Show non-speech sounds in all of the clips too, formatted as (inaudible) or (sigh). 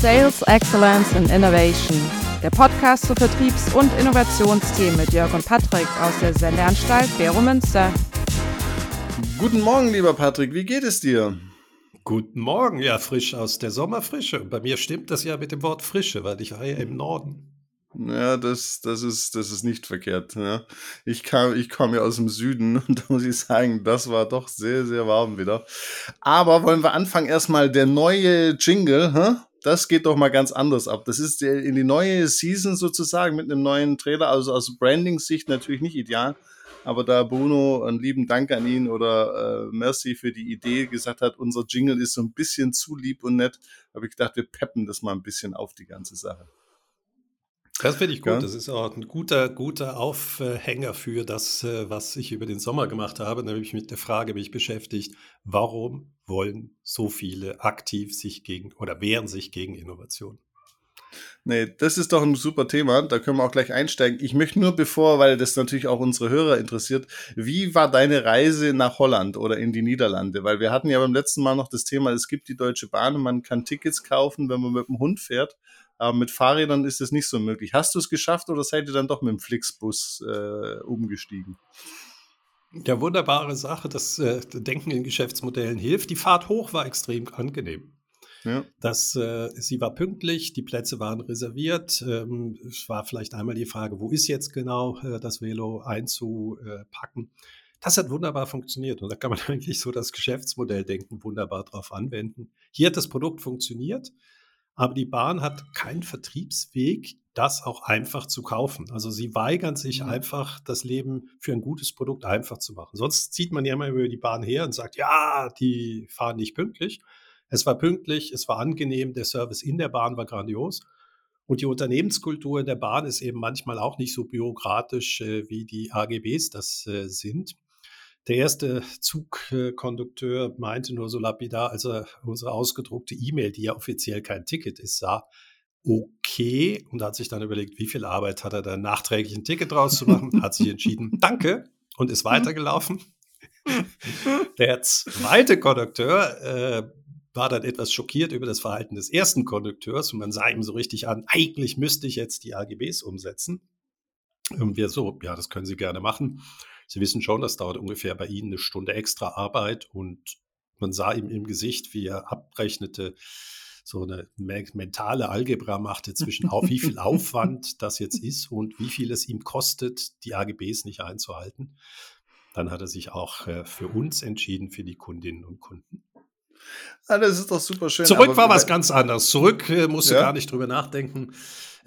Sales Excellence and Innovation, der Podcast zu Vertriebs- und Innovationsthemen mit Jörg und Patrick aus der Sendeanstalt Bero Münster. Guten Morgen, lieber Patrick, wie geht es dir? Guten Morgen, ja, frisch aus der Sommerfrische. Bei mir stimmt das ja mit dem Wort Frische, weil ich war ja im Norden. Ja, das, das, ist, das ist nicht verkehrt. Ja. Ich, kam, ich komme ja aus dem Süden und (laughs) da muss ich sagen, das war doch sehr, sehr warm wieder. Aber wollen wir anfangen erstmal der neue Jingle, hä? Das geht doch mal ganz anders ab. Das ist in die neue Season sozusagen mit einem neuen Trailer, also aus Branding-Sicht natürlich nicht ideal. Aber da Bruno einen lieben Dank an ihn oder äh, Merci für die Idee gesagt hat, unser Jingle ist so ein bisschen zu lieb und nett, habe ich gedacht, wir peppen das mal ein bisschen auf die ganze Sache. Das finde ich gut. Ja. Das ist auch ein guter, guter Aufhänger für das, äh, was ich über den Sommer gemacht habe, nämlich mit der Frage mich beschäftigt, warum wollen so viele aktiv sich gegen oder wehren sich gegen Innovation? Nee, das ist doch ein super Thema. Da können wir auch gleich einsteigen. Ich möchte nur bevor, weil das natürlich auch unsere Hörer interessiert, wie war deine Reise nach Holland oder in die Niederlande? Weil wir hatten ja beim letzten Mal noch das Thema, es gibt die Deutsche Bahn und man kann Tickets kaufen, wenn man mit dem Hund fährt. Aber mit Fahrrädern ist es nicht so möglich. Hast du es geschafft oder seid ihr dann doch mit dem Flixbus äh, umgestiegen? Ja, wunderbare Sache. Das äh, Denken in Geschäftsmodellen hilft. Die Fahrt hoch war extrem angenehm. Ja. Das, äh, sie war pünktlich, die Plätze waren reserviert. Ähm, es war vielleicht einmal die Frage, wo ist jetzt genau äh, das Velo einzupacken. Das hat wunderbar funktioniert und da kann man (laughs) eigentlich so das Geschäftsmodell denken wunderbar drauf anwenden. Hier hat das Produkt funktioniert. Aber die Bahn hat keinen Vertriebsweg, das auch einfach zu kaufen. Also sie weigern sich mhm. einfach, das Leben für ein gutes Produkt einfach zu machen. Sonst zieht man ja immer über die Bahn her und sagt, ja, die fahren nicht pünktlich. Es war pünktlich, es war angenehm, der Service in der Bahn war grandios. Und die Unternehmenskultur in der Bahn ist eben manchmal auch nicht so bürokratisch, äh, wie die AGBs das äh, sind. Der erste Zugkondukteur meinte nur so lapidar, als er unsere ausgedruckte E-Mail, die ja offiziell kein Ticket ist, sah, okay, und hat sich dann überlegt, wie viel Arbeit hat er da nachträglich ein Ticket draus zu machen, hat sich entschieden, (laughs) danke, und ist weitergelaufen. (laughs) Der zweite Kondukteur äh, war dann etwas schockiert über das Verhalten des ersten Kondukteurs und man sah ihm so richtig an, eigentlich müsste ich jetzt die AGBs umsetzen. Und wir so, ja, das können Sie gerne machen. Sie wissen schon, das dauert ungefähr bei Ihnen eine Stunde extra Arbeit und man sah ihm im Gesicht, wie er abrechnete, so eine mentale Algebra machte zwischen auf wie viel (laughs) Aufwand das jetzt ist und wie viel es ihm kostet, die AGBs nicht einzuhalten. Dann hat er sich auch äh, für uns entschieden, für die Kundinnen und Kunden. Ah, das ist doch super schön. Zurück war was ganz anderes. Zurück äh, musst du ja? gar nicht drüber nachdenken.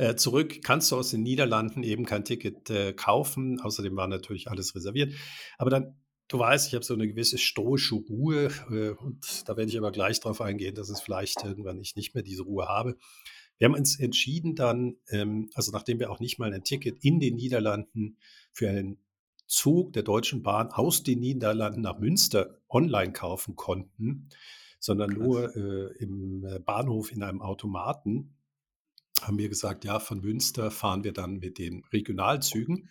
Äh, zurück kannst du aus den Niederlanden eben kein Ticket äh, kaufen. Außerdem war natürlich alles reserviert. Aber dann, du weißt, ich habe so eine gewisse stoische Ruhe äh, und da werde ich aber gleich darauf eingehen, dass es vielleicht irgendwann ich nicht mehr diese Ruhe habe. Wir haben uns entschieden dann, ähm, also nachdem wir auch nicht mal ein Ticket in den Niederlanden für einen Zug der Deutschen Bahn aus den Niederlanden nach Münster online kaufen konnten, sondern Krass. nur äh, im äh, Bahnhof in einem Automaten, haben wir gesagt, ja, von Münster fahren wir dann mit den Regionalzügen.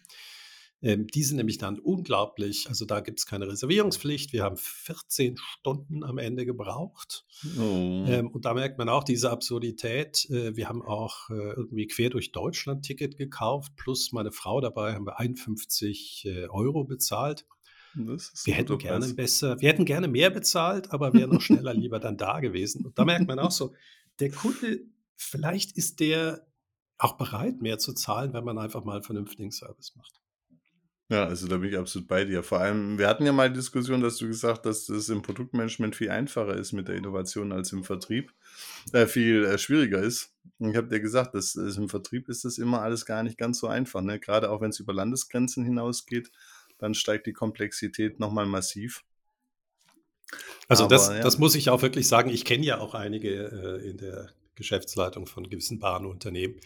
Ähm, die sind nämlich dann unglaublich, also da gibt es keine Reservierungspflicht. Wir haben 14 Stunden am Ende gebraucht. Oh. Ähm, und da merkt man auch diese Absurdität. Äh, wir haben auch äh, irgendwie quer durch Deutschland Ticket gekauft, plus meine Frau dabei haben wir 51 äh, Euro bezahlt wir hätten gerne Preis. besser, wir hätten gerne mehr bezahlt, aber wären noch (laughs) schneller lieber dann da gewesen. Und da merkt man auch so, der Kunde, vielleicht ist der auch bereit, mehr zu zahlen, wenn man einfach mal einen vernünftigen Service macht. Ja, also da bin ich absolut bei dir. Vor allem, wir hatten ja mal die Diskussion, dass du gesagt hast, dass es im Produktmanagement viel einfacher ist mit der Innovation als im Vertrieb, äh, viel äh, schwieriger ist. Und ich habe dir gesagt, dass, dass im Vertrieb ist das immer alles gar nicht ganz so einfach. Ne? Gerade auch wenn es über Landesgrenzen hinausgeht dann steigt die Komplexität nochmal massiv. Also Aber, das, ja. das muss ich auch wirklich sagen. Ich kenne ja auch einige äh, in der Geschäftsleitung von gewissen Bahnunternehmen.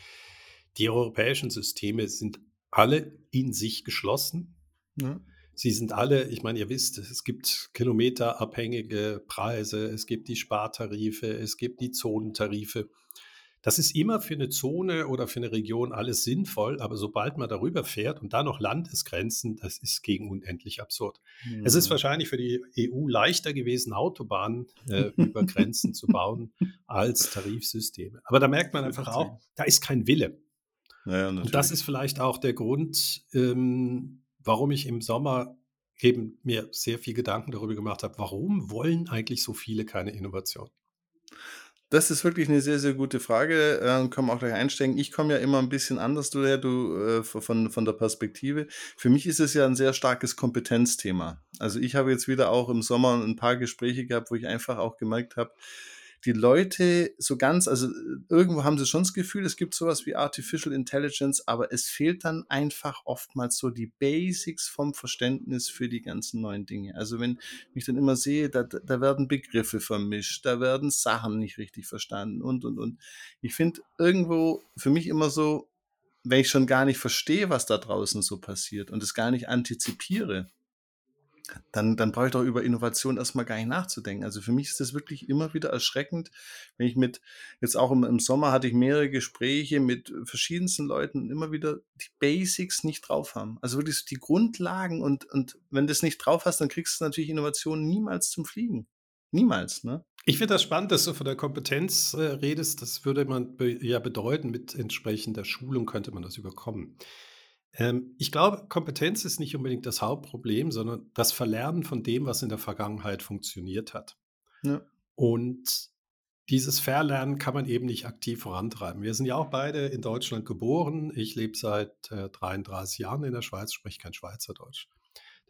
Die europäischen Systeme sind alle in sich geschlossen. Ja. Sie sind alle, ich meine, ihr wisst, es gibt kilometerabhängige Preise, es gibt die Spartarife, es gibt die Zonentarife. Das ist immer für eine Zone oder für eine Region alles sinnvoll, aber sobald man darüber fährt und da noch Landesgrenzen, das ist gegen unendlich absurd. Mhm. Es ist wahrscheinlich für die EU leichter gewesen, Autobahnen äh, (laughs) über Grenzen zu bauen als Tarifsysteme. Aber da merkt man einfach auch, da ist kein Wille. Ja, und das ist vielleicht auch der Grund, ähm, warum ich im Sommer eben mir sehr viel Gedanken darüber gemacht habe, warum wollen eigentlich so viele keine Innovation? Das ist wirklich eine sehr, sehr gute Frage. Äh, können wir auch gleich einsteigen. Ich komme ja immer ein bisschen anders daher, du, äh, von, von der Perspektive. Für mich ist es ja ein sehr starkes Kompetenzthema. Also ich habe jetzt wieder auch im Sommer ein paar Gespräche gehabt, wo ich einfach auch gemerkt habe, die Leute so ganz, also irgendwo haben sie schon das Gefühl, es gibt sowas wie Artificial Intelligence, aber es fehlt dann einfach oftmals so die Basics vom Verständnis für die ganzen neuen Dinge. Also wenn ich dann immer sehe, da, da werden Begriffe vermischt, da werden Sachen nicht richtig verstanden und, und, und. Ich finde irgendwo für mich immer so, wenn ich schon gar nicht verstehe, was da draußen so passiert und es gar nicht antizipiere, dann, dann brauche ich doch über Innovation erstmal gar nicht nachzudenken. Also für mich ist das wirklich immer wieder erschreckend, wenn ich mit, jetzt auch im, im Sommer hatte ich mehrere Gespräche mit verschiedensten Leuten immer wieder die Basics nicht drauf haben. Also wirklich so die Grundlagen und, und wenn du das nicht drauf hast, dann kriegst du natürlich Innovationen niemals zum Fliegen. Niemals, ne? Ich finde das spannend, dass du von der Kompetenz äh, redest. Das würde man be ja bedeuten, mit entsprechender Schulung könnte man das überkommen. Ähm, ich glaube, Kompetenz ist nicht unbedingt das Hauptproblem, sondern das Verlernen von dem, was in der Vergangenheit funktioniert hat. Ja. Und dieses Verlernen kann man eben nicht aktiv vorantreiben. Wir sind ja auch beide in Deutschland geboren. Ich lebe seit äh, 33 Jahren in der Schweiz, spreche kein Schweizerdeutsch.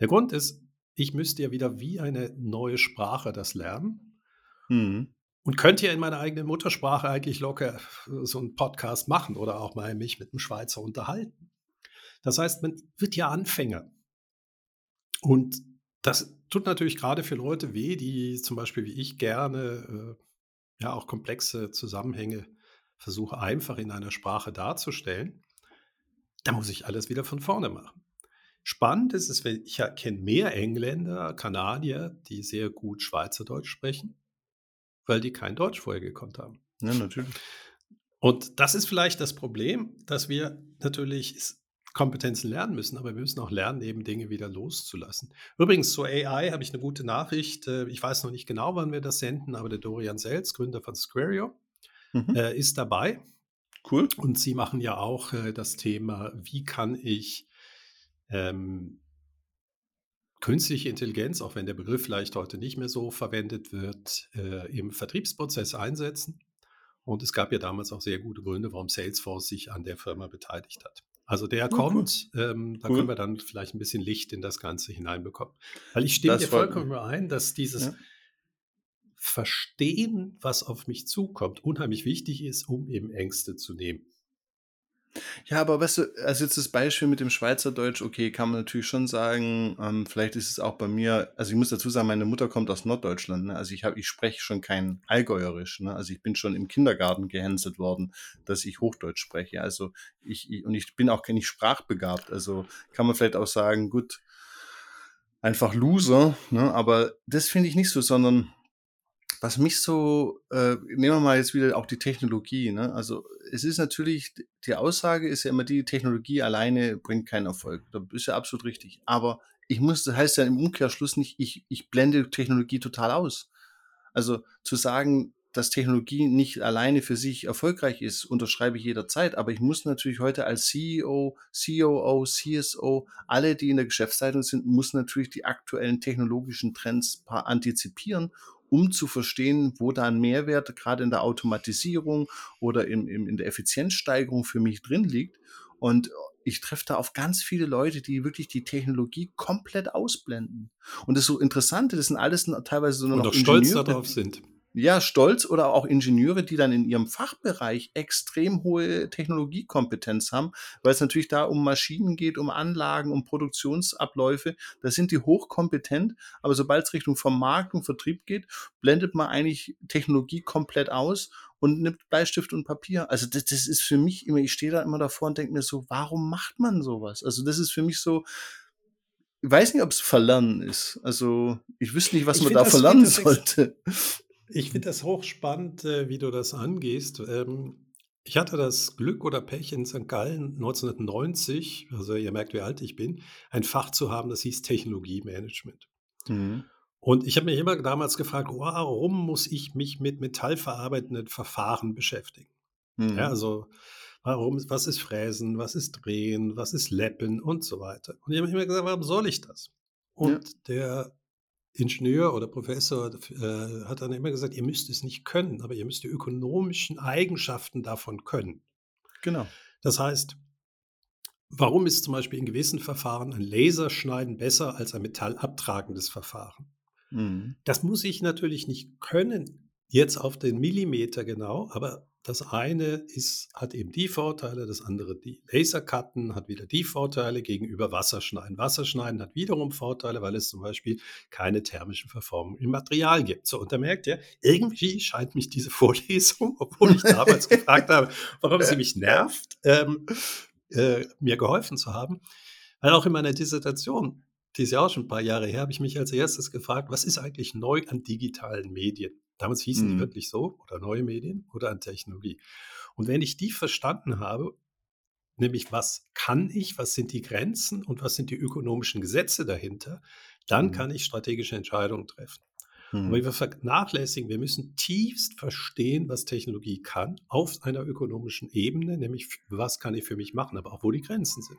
Der Grund ist, ich müsste ja wieder wie eine neue Sprache das lernen. Mhm. Und könnte ja in meiner eigenen Muttersprache eigentlich locker so einen Podcast machen oder auch mal mich mit einem Schweizer unterhalten. Das heißt, man wird ja Anfänger. Und das tut natürlich gerade für Leute weh, die zum Beispiel wie ich gerne äh, ja auch komplexe Zusammenhänge versuche einfach in einer Sprache darzustellen. Da muss ich alles wieder von vorne machen. Spannend ist es, ich kenne mehr Engländer, Kanadier, die sehr gut Schweizerdeutsch sprechen, weil die kein Deutsch vorher gekonnt haben. Ja, natürlich. Und das ist vielleicht das Problem, dass wir natürlich Kompetenzen lernen müssen, aber wir müssen auch lernen, eben Dinge wieder loszulassen. Übrigens, zur AI habe ich eine gute Nachricht. Äh, ich weiß noch nicht genau, wann wir das senden, aber der Dorian Sels, Gründer von Squario, mhm. Äh, ist dabei. Cool. Und sie machen ja auch äh, das Thema, wie kann ich ähm, künstliche Intelligenz, auch wenn der Begriff vielleicht heute nicht mehr so verwendet wird, äh, im Vertriebsprozess einsetzen. Und es gab ja damals auch sehr gute Gründe, warum Salesforce sich an der Firma beteiligt hat. Also der kommt, ähm, da cool. können wir dann vielleicht ein bisschen Licht in das Ganze hineinbekommen. Weil ich stimme das dir vollkommen ein, dass dieses ja. Verstehen, was auf mich zukommt, unheimlich wichtig ist, um eben Ängste zu nehmen. Ja, aber weißt du, also jetzt das Beispiel mit dem Schweizerdeutsch, okay, kann man natürlich schon sagen, ähm, vielleicht ist es auch bei mir, also ich muss dazu sagen, meine Mutter kommt aus Norddeutschland, ne? also ich habe, ich spreche schon kein Allgäuerisch, ne? also ich bin schon im Kindergarten gehänselt worden, dass ich Hochdeutsch spreche, also ich, ich und ich bin auch nicht sprachbegabt, also kann man vielleicht auch sagen, gut, einfach Loser, ne? aber das finde ich nicht so, sondern was mich so, äh, nehmen wir mal jetzt wieder auch die Technologie, ne? Also es ist natürlich, die Aussage ist ja immer die, Technologie alleine bringt keinen Erfolg. Das ist ja absolut richtig. Aber ich muss, das heißt ja im Umkehrschluss nicht, ich, ich blende Technologie total aus. Also zu sagen, dass Technologie nicht alleine für sich erfolgreich ist, unterschreibe ich jederzeit. Aber ich muss natürlich heute als CEO, COO, CSO, alle, die in der Geschäftsleitung sind, muss natürlich die aktuellen technologischen Trends antizipieren um zu verstehen, wo da ein Mehrwert gerade in der Automatisierung oder im, im, in der Effizienzsteigerung für mich drin liegt. Und ich treffe da auf ganz viele Leute, die wirklich die Technologie komplett ausblenden. Und das so Interessante, das sind alles teilweise so noch Und auch stolz darauf sind ja, stolz oder auch Ingenieure, die dann in ihrem Fachbereich extrem hohe Technologiekompetenz haben, weil es natürlich da um Maschinen geht, um Anlagen, um Produktionsabläufe. Da sind die hochkompetent, aber sobald es Richtung Vermarktung, Vertrieb geht, blendet man eigentlich Technologie komplett aus und nimmt Bleistift und Papier. Also das, das ist für mich immer, ich stehe da immer davor und denke mir so, warum macht man sowas? Also das ist für mich so, ich weiß nicht, ob es Verlernen ist. Also ich wüsste nicht, was ich man da verlernen sollte. Ich finde das hochspannend, äh, wie du das angehst. Ähm, Ich hatte das Glück oder Pech in St. Gallen 1990, also ihr merkt, wie alt ich bin, ein Fach zu haben, das hieß Technologiemanagement. Mhm. Und ich habe mich immer damals gefragt, warum muss ich mich mit metallverarbeitenden Verfahren beschäftigen? Mhm. Ja, also warum, was ist Fräsen, was ist Drehen, was ist Leppen und so weiter. Und ich habe immer gesagt, warum soll ich das? Und ja. der Ingenieur oder Professor äh, hat dann immer gesagt, ihr müsst es nicht können, aber ihr müsst die ökonomischen Eigenschaften davon können. Genau. Das heißt, warum ist zum Beispiel in gewissen Verfahren ein Laserschneiden besser als ein metallabtragendes Verfahren? Mhm. Das muss ich natürlich nicht können, jetzt auf den Millimeter genau, aber das eine ist, hat eben die Vorteile, das andere die. Lasercutten hat wieder die Vorteile gegenüber Wasserschneiden. Wasserschneiden hat wiederum Vorteile, weil es zum Beispiel keine thermische Verformung im Material gibt. So, und da merkt ihr, irgendwie scheint mich diese Vorlesung, (laughs) obwohl ich damals gefragt habe, warum sie mich nervt, ähm, äh, mir geholfen zu haben. Weil auch in meiner Dissertation, die ist ja auch schon ein paar Jahre her, habe ich mich als erstes gefragt, was ist eigentlich neu an digitalen Medien? Damals hießen die mhm. wirklich so, oder neue Medien oder an Technologie. Und wenn ich die verstanden habe, nämlich was kann ich, was sind die Grenzen und was sind die ökonomischen Gesetze dahinter, dann Mhm. kann ich strategische Entscheidungen treffen. Mhm. wir vernachlässigen, wir müssen tiefst verstehen, was Technologie kann, auf einer ökonomischen Ebene, nämlich was kann ich für mich machen, aber auch wo die Grenzen sind.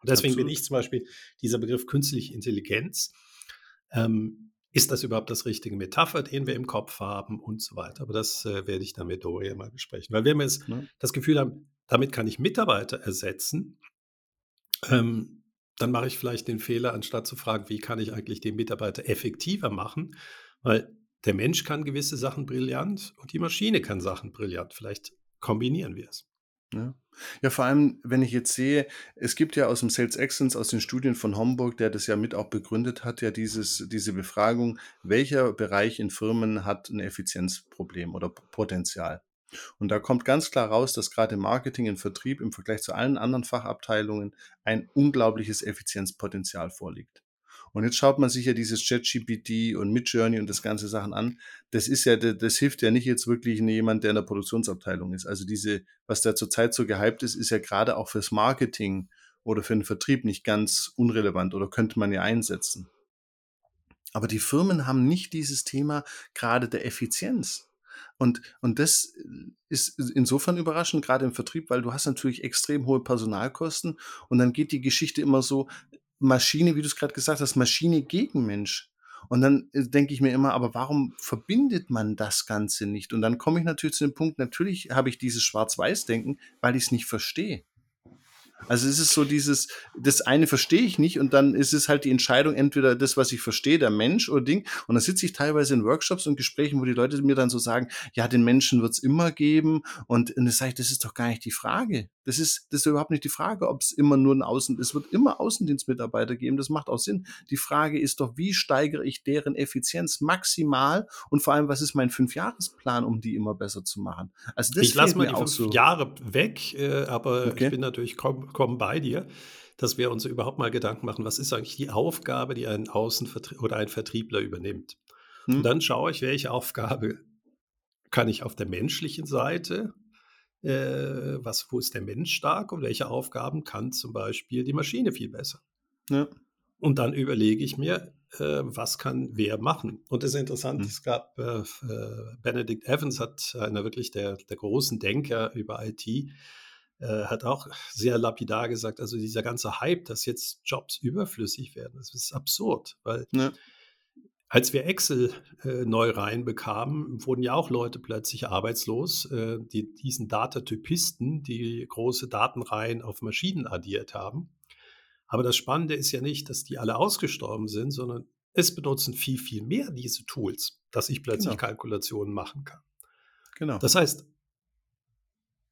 Und deswegen bin ich zum Beispiel dieser Begriff künstliche Intelligenz ähm, ist das überhaupt das richtige Metapher, den wir im Kopf haben und so weiter. Aber das äh, werde ich dann mit Doria mal besprechen. Weil wenn wir jetzt ja. das Gefühl haben, damit kann ich Mitarbeiter ersetzen, ähm, dann mache ich vielleicht den Fehler, anstatt zu fragen, wie kann ich eigentlich den Mitarbeiter effektiver machen, weil der Mensch kann gewisse Sachen brillant und die Maschine kann Sachen brillant. Vielleicht kombinieren wir es. Ja. Ja, vor allem, wenn ich jetzt sehe, es gibt ja aus dem Sales Excellence, aus den Studien von Homburg, der das ja mit auch begründet hat, ja dieses, diese Befragung, welcher Bereich in Firmen hat ein Effizienzproblem oder Potenzial. Und da kommt ganz klar raus, dass gerade im Marketing, im Vertrieb im Vergleich zu allen anderen Fachabteilungen ein unglaubliches Effizienzpotenzial vorliegt. Und jetzt schaut man sich ja dieses ChatGPT und Midjourney und das ganze Sachen an. Das ist ja, das hilft ja nicht jetzt wirklich jemand, der in der Produktionsabteilung ist. Also diese, was da zurzeit so gehypt ist, ist ja gerade auch fürs Marketing oder für den Vertrieb nicht ganz unrelevant oder könnte man ja einsetzen. Aber die Firmen haben nicht dieses Thema gerade der Effizienz. Und, und das ist insofern überraschend, gerade im Vertrieb, weil du hast natürlich extrem hohe Personalkosten und dann geht die Geschichte immer so, Maschine, wie du es gerade gesagt hast, Maschine gegen Mensch. Und dann äh, denke ich mir immer, aber warum verbindet man das Ganze nicht? Und dann komme ich natürlich zu dem Punkt, natürlich habe ich dieses Schwarz-Weiß-Denken, weil ich es nicht verstehe. Also es ist so dieses, das eine verstehe ich nicht und dann ist es halt die Entscheidung, entweder das, was ich verstehe, der Mensch oder Ding. Und dann sitze ich teilweise in Workshops und Gesprächen, wo die Leute mir dann so sagen, ja, den Menschen wird es immer geben. Und, und das sage ich, das ist doch gar nicht die Frage. Das ist, das ist überhaupt nicht die Frage, ob es immer nur ein Außen, es wird immer Außendienstmitarbeiter geben, das macht auch Sinn. Die Frage ist doch, wie steigere ich deren Effizienz maximal und vor allem, was ist mein Fünfjahresplan, um die immer besser zu machen? Also das ich lasse mal die fünf so. Jahre weg, äh, aber okay. ich bin natürlich vollkommen bei dir, dass wir uns überhaupt mal Gedanken machen, was ist eigentlich die Aufgabe, die ein Außenvertrieb oder ein Vertriebler übernimmt. Hm. Und dann schaue ich, welche Aufgabe kann ich auf der menschlichen Seite, äh, was, wo ist der Mensch stark und welche Aufgaben kann zum Beispiel die Maschine viel besser. Ja. Und dann überlege ich mir, äh, was kann wer machen. Und das ist interessant, hm. es gab, äh, äh Benedict Evans hat einer wirklich der, der großen Denker über IT, äh, hat auch sehr lapidar gesagt, also dieser ganze Hype, dass jetzt Jobs überflüssig werden, das ist absurd, weil ja. als wir Excel äh, neu reinbekamen, wurden ja auch Leute plötzlich arbeitslos, äh, die diesen Datatypisten, die große Datenreihen auf Maschinen addiert haben. Aber das Spannende ist ja nicht, dass die alle ausgestorben sind, sondern es benutzen viel, viel mehr diese Tools, dass ich plötzlich genau. Kalkulationen machen kann. Genau. Das heißt,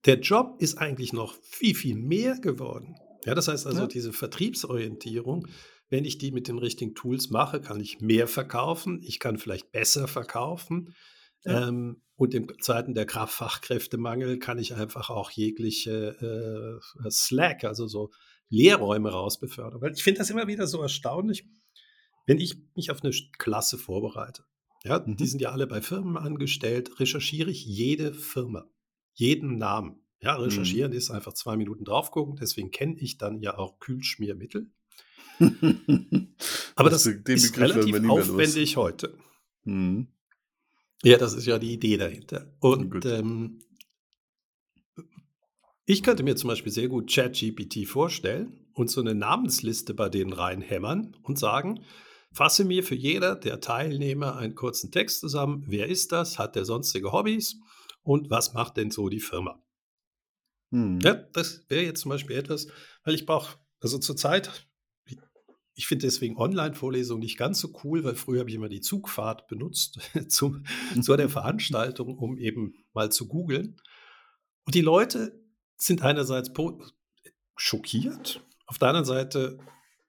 der Job ist eigentlich noch viel, viel mehr geworden. Ja, das heißt also, ja. diese Vertriebsorientierung, wenn ich die mit den richtigen Tools mache, kann ich mehr verkaufen, ich kann vielleicht besser verkaufen. Ja. Ähm, und in Zeiten der Kraftfachkräftemangel kann ich einfach auch jegliche äh, Slack, also so Lehrräume rausbefördern. Weil ich finde das immer wieder so erstaunlich, wenn ich mich auf eine Klasse vorbereite. Ja, mhm. die sind ja alle bei Firmen angestellt, recherchiere ich jede Firma jeden Namen. Ja, recherchieren mhm. ist einfach zwei Minuten drauf gucken. Deswegen kenne ich dann ja auch Kühlschmiermittel. (laughs) Aber das, das ist relativ aufwendig heute. Mhm. Ja, das ist ja die Idee dahinter. Und ähm, ich könnte mir zum Beispiel sehr gut ChatGPT vorstellen und so eine Namensliste bei denen reinhämmern und sagen, fasse mir für jeder der Teilnehmer einen kurzen Text zusammen. Wer ist das? Hat der sonstige Hobbys? Und was macht denn so die Firma? Hm. Ja, das wäre jetzt zum Beispiel etwas, weil ich brauche, also zurzeit ich finde deswegen Online-Vorlesungen nicht ganz so cool, weil früher habe ich immer die Zugfahrt benutzt (laughs) zum, zu der Veranstaltung, um eben mal zu googeln. Und die Leute sind einerseits schockiert, auf der anderen Seite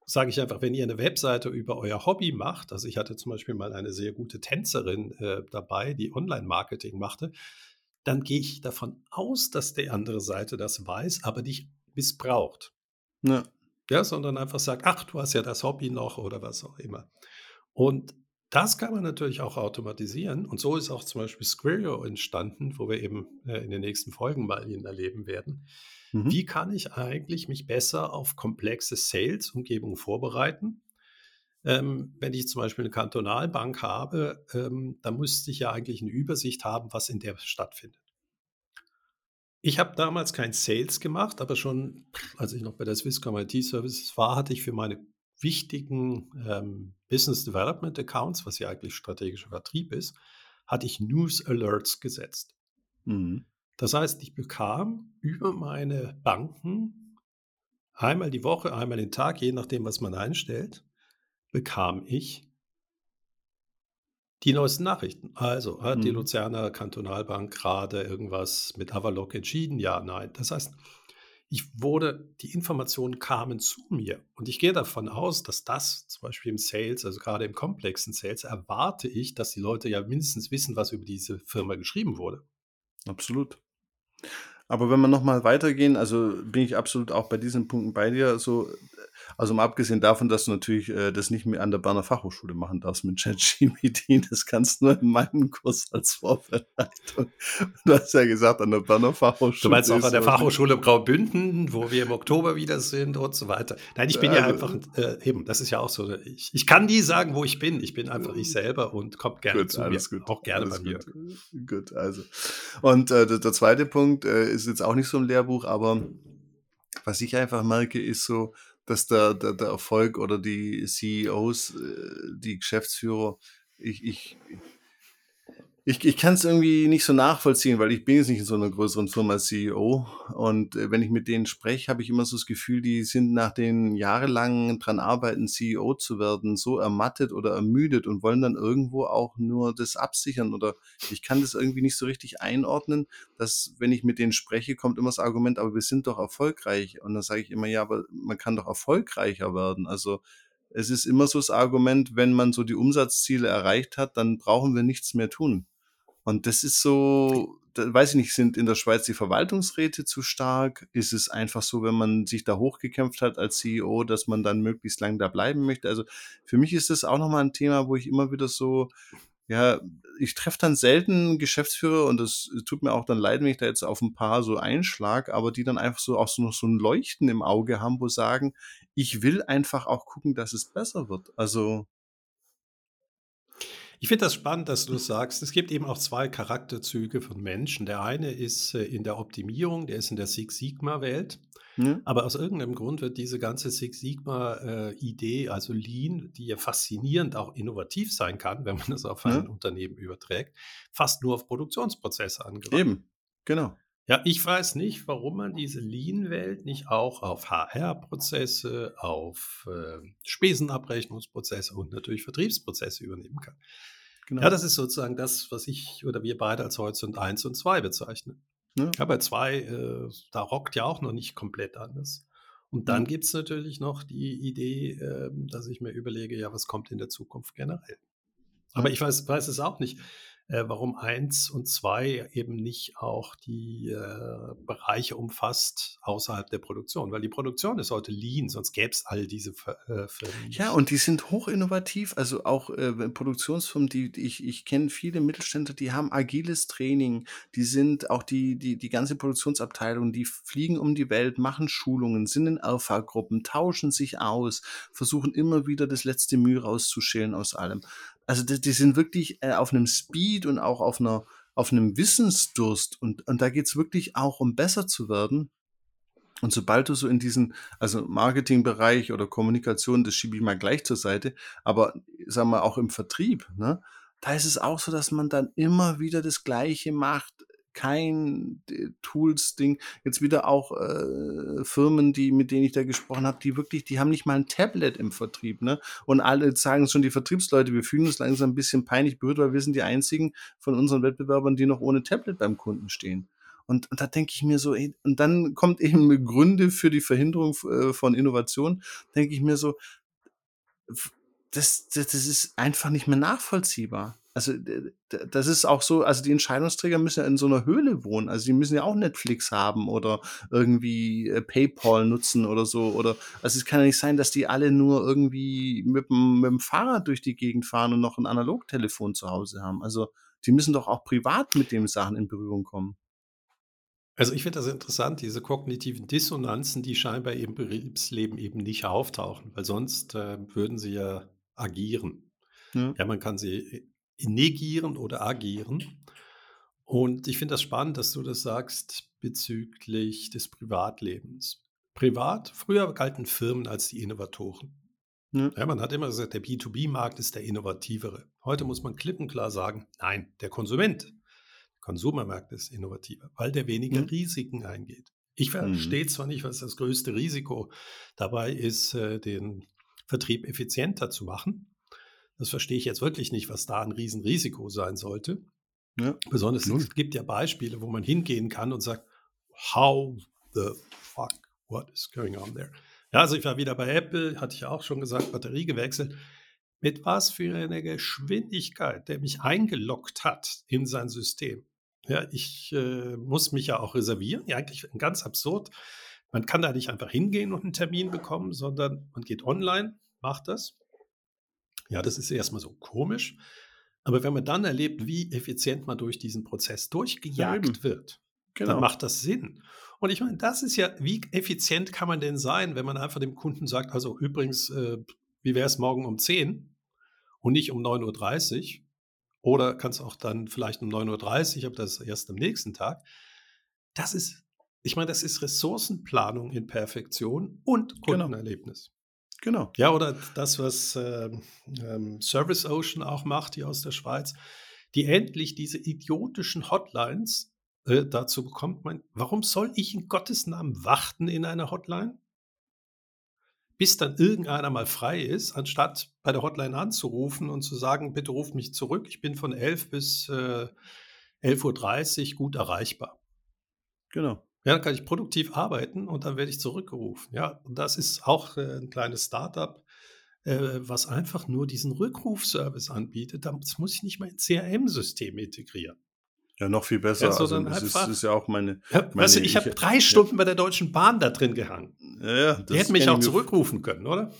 sage ich einfach, wenn ihr eine Webseite über euer Hobby macht, also ich hatte zum Beispiel mal eine sehr gute Tänzerin äh, dabei, die Online-Marketing machte, dann gehe ich davon aus, dass die andere Seite das weiß, aber nicht missbraucht. Ja ja, sondern einfach sagt, ach, du hast ja das Hobby noch oder was auch immer. Und das kann man natürlich auch automatisieren. Und so ist auch zum Beispiel Squirrel entstanden, wo wir eben äh, in den nächsten Folgen mal ihn erleben werden. Mhm. Wie kann ich eigentlich mich besser auf komplexe Sales-Umgebungen vorbereiten? Ähm, wenn ich zum Beispiel eine Kantonalbank habe, ähm, dann müsste ich ja eigentlich eine Übersicht haben, was in der stattfindet. Ich habe damals kein Sales gemacht, aber schon, als ich noch bei der Swisscom IT Services war, hatte ich für meine wichtigen ähm, Business Development Accounts, was ja eigentlich strategischer Vertrieb ist, hatte ich News Alerts gesetzt. Mhm. Das heißt, ich bekam über meine Banken einmal die Woche, einmal den Tag, je nachdem, was man einstellt, bekam ich die neuesten Nachrichten. Also, hat die mhm. Luzerner Kantonalbank gerade irgendwas mit Avaloq entschieden? Ja, nein. Das heißt, ich wurde, die Informationen kamen zu mir. Und ich gehe davon aus, dass das zum Beispiel im Sales, also gerade im komplexen Sales, erwarte ich, dass die Leute ja mindestens wissen, was über diese Firma geschrieben wurde. Absolut. Aber wenn wir nochmal weitergehen, also bin ich absolut auch bei diesen Punkten bei dir. So, also mal abgesehen davon, dass du natürlich äh, das nicht mehr an der Berner Fachhochschule machen darfst mit (laughs) ChatGPT, das kannst du nur in meinem Kurs als Vorbereitung. Du hast ja gesagt, an der Berner Fachhochschule. Du meinst auch an der Fachhochschule Graubünden, wo wir im Oktober wieder sind und so weiter. Nein, ich bin ja, ja einfach, äh, eben, das ist ja auch so, ich, ich kann nie sagen, wo ich bin. Ich bin einfach ich selber und kommt gerne gut, zu mir. Gut, auch gerne bei mir. Gut. gut, also. Und äh, der, der, zweite Punkt äh, ist jetzt auch nicht so ein Lehrbuch, aber was ich einfach merke, ist so, dass der, der, der Erfolg oder die CEOs, äh, die Geschäftsführer, ich, ich, ich, ich kann es irgendwie nicht so nachvollziehen, weil ich bin jetzt nicht in so einer größeren Firma als CEO. Und äh, wenn ich mit denen spreche, habe ich immer so das Gefühl, die sind nach den jahrelangen dran arbeiten, CEO zu werden, so ermattet oder ermüdet und wollen dann irgendwo auch nur das absichern. Oder ich kann das irgendwie nicht so richtig einordnen, dass wenn ich mit denen spreche, kommt immer das Argument, aber wir sind doch erfolgreich. Und dann sage ich immer, ja, aber man kann doch erfolgreicher werden. Also es ist immer so das Argument, wenn man so die Umsatzziele erreicht hat, dann brauchen wir nichts mehr tun. Und das ist so, da weiß ich nicht, sind in der Schweiz die Verwaltungsräte zu stark? Ist es einfach so, wenn man sich da hochgekämpft hat als CEO, dass man dann möglichst lang da bleiben möchte? Also für mich ist das auch nochmal ein Thema, wo ich immer wieder so, ja, ich treffe dann selten Geschäftsführer und das tut mir auch dann leid, wenn ich da jetzt auf ein paar so einschlag, aber die dann einfach so auch so noch so ein Leuchten im Auge haben, wo sagen, ich will einfach auch gucken, dass es besser wird. Also ich finde das spannend, dass du das sagst. Es gibt eben auch zwei Charakterzüge von Menschen. Der eine ist äh, in der Optimierung, der ist in der Six Sigma-Welt. Ja. Aber aus irgendeinem Grund wird diese ganze Six Sigma-Idee, äh, also Lean, die ja faszinierend auch innovativ sein kann, wenn man das auf ein ja. Unternehmen überträgt, fast nur auf Produktionsprozesse angewandt. Eben, genau. Ja, ich weiß nicht, warum man diese Lean-Welt nicht auch auf HR-Prozesse, auf äh, Spesenabrechnungsprozesse und natürlich Vertriebsprozesse übernehmen kann. Genau. Ja, das ist sozusagen das, was ich oder wir beide als Horizont 1 und 2 bezeichnen. Ja, ja bei 2, äh, da rockt ja auch noch nicht komplett anders. Und dann ja. gibt es natürlich noch die Idee, äh, dass ich mir überlege, ja, was kommt in der Zukunft generell. Aber ich weiß, weiß es auch nicht. Äh, warum eins und zwei eben nicht auch die äh, Bereiche umfasst außerhalb der Produktion. Weil die Produktion ist heute lean, sonst gäbe es all diese äh, Firmen. Ja, und die sind hochinnovativ. Also auch äh, Produktionsfirmen, die, die ich, ich kenne viele Mittelständler, die haben agiles Training, die sind auch die, die, die ganze Produktionsabteilung, die fliegen um die Welt, machen Schulungen, sind in Alpha-Gruppen, tauschen sich aus, versuchen immer wieder das letzte Mühe rauszuschälen aus allem also die, die sind wirklich äh, auf einem Speed und auch auf einer auf einem Wissensdurst und, und da geht's wirklich auch um besser zu werden. Und sobald du so in diesen, also Marketingbereich oder Kommunikation, das schiebe ich mal gleich zur Seite, aber sagen wir auch im Vertrieb, ne, da ist es auch so, dass man dann immer wieder das Gleiche macht, kein äh, Tools-Ding. Jetzt wieder auch äh, Firmen, die, mit denen ich da gesprochen habe, die wirklich, die haben nicht mal ein Tablet im Vertrieb, ne? Und alle sagen schon, die Vertriebsleute, wir fühlen uns langsam ein bisschen peinlich berührt, weil wir sind die einzigen von unseren Wettbewerbern, die noch ohne Tablet beim Kunden stehen. Und, und da denke ich mir so, ey, und dann kommt (laughs) eben Gründe für die Verhinderung äh, von Innovation, denke ich mir so, das, das, das ist einfach nicht mehr nachvollziehbar. Also das ist auch so, also die Entscheidungsträger müssen ja in so einer Höhle wohnen. Also die müssen ja auch Netflix haben oder irgendwie äh, PayPal nutzen oder so. Oder also es kann ja nicht sein, dass die alle nur irgendwie mit dem, mit dem Fahrrad durch die Gegend fahren und noch ein Analogtelefon zu Hause haben. Also die müssen doch auch privat mit den Sachen in Berührung kommen. Also ich finde das interessant, diese kognitiven Dissonanzen, die scheinbar im Betriebsleben eben nicht auftauchen, weil sonst äh, würden sie ja agieren. Ja. ja, man kann sie negieren oder agieren. Und ich finde das spannend, dass du das sagst bezüglich des Privatlebens. Privat, früher galten Firmen als die Innovatoren. Ja. ja man hat immer gesagt, der B2B-Markt ist der innovativere. Heute muss man klipp und klar sagen, nein, der Konsument, der Konsumermarkt ist innovativer, weil der weniger ja. Risiken eingeht. Ich verstehe mhm. zwar nicht, was das größte Risiko dabei ist, äh, den Vertrieb effizienter zu machen. Das verstehe ich jetzt wirklich nicht, was da ein Riesenrisiko sein sollte. Ja. Besonders Null. es gibt ja Beispiele, wo man hingehen kann und sagt, how the fuck, what is going on there? Ja, also ich war wieder bei Apple, hatte ich auch schon gesagt, Batterie gewechselt. Mit was für einer Geschwindigkeit der mich eingeloggt hat in sein System. Ja, ich äh, muss mich ja auch reservieren. Ja, eigentlich ganz absurd. Man kann da nicht einfach hingehen und einen Termin bekommen, sondern man geht online, macht das ja, das ist erstmal so komisch. Aber wenn man dann erlebt, wie effizient man durch diesen Prozess durchgejagt ja, wird, genau. dann macht das Sinn. Und ich meine, das ist ja, wie effizient kann man denn sein, wenn man einfach dem Kunden sagt, also übrigens, äh, wie wäre es morgen um 10 und nicht um 9.30 Uhr? Oder kannst auch dann vielleicht um 9.30 Uhr, aber das erst am nächsten Tag. Das ist, ich meine, das ist Ressourcenplanung in Perfektion und genau. Kundenerlebnis. Genau. Ja, oder das, was ähm, ähm, Service Ocean auch macht, hier aus der Schweiz, die endlich diese idiotischen Hotlines äh, dazu bekommt. Man, warum soll ich in Gottes Namen warten in einer Hotline? Bis dann irgendeiner mal frei ist, anstatt bei der Hotline anzurufen und zu sagen, bitte ruf mich zurück, ich bin von 11 bis äh, 11.30 Uhr gut erreichbar. Genau. Ja, dann kann ich produktiv arbeiten und dann werde ich zurückgerufen. Ja, und das ist auch äh, ein kleines Startup, äh, was einfach nur diesen Rückrufservice anbietet. Das muss ich nicht mal ins CRM-System integrieren. Ja, noch viel besser. Ja, also, das ist, ist, ja auch meine. Ja, meine weißt du, ich, ich habe drei Stunden ja. bei der Deutschen Bahn da drin gehangen. Ja, ja. Die hätten mich auch zurückrufen können, oder?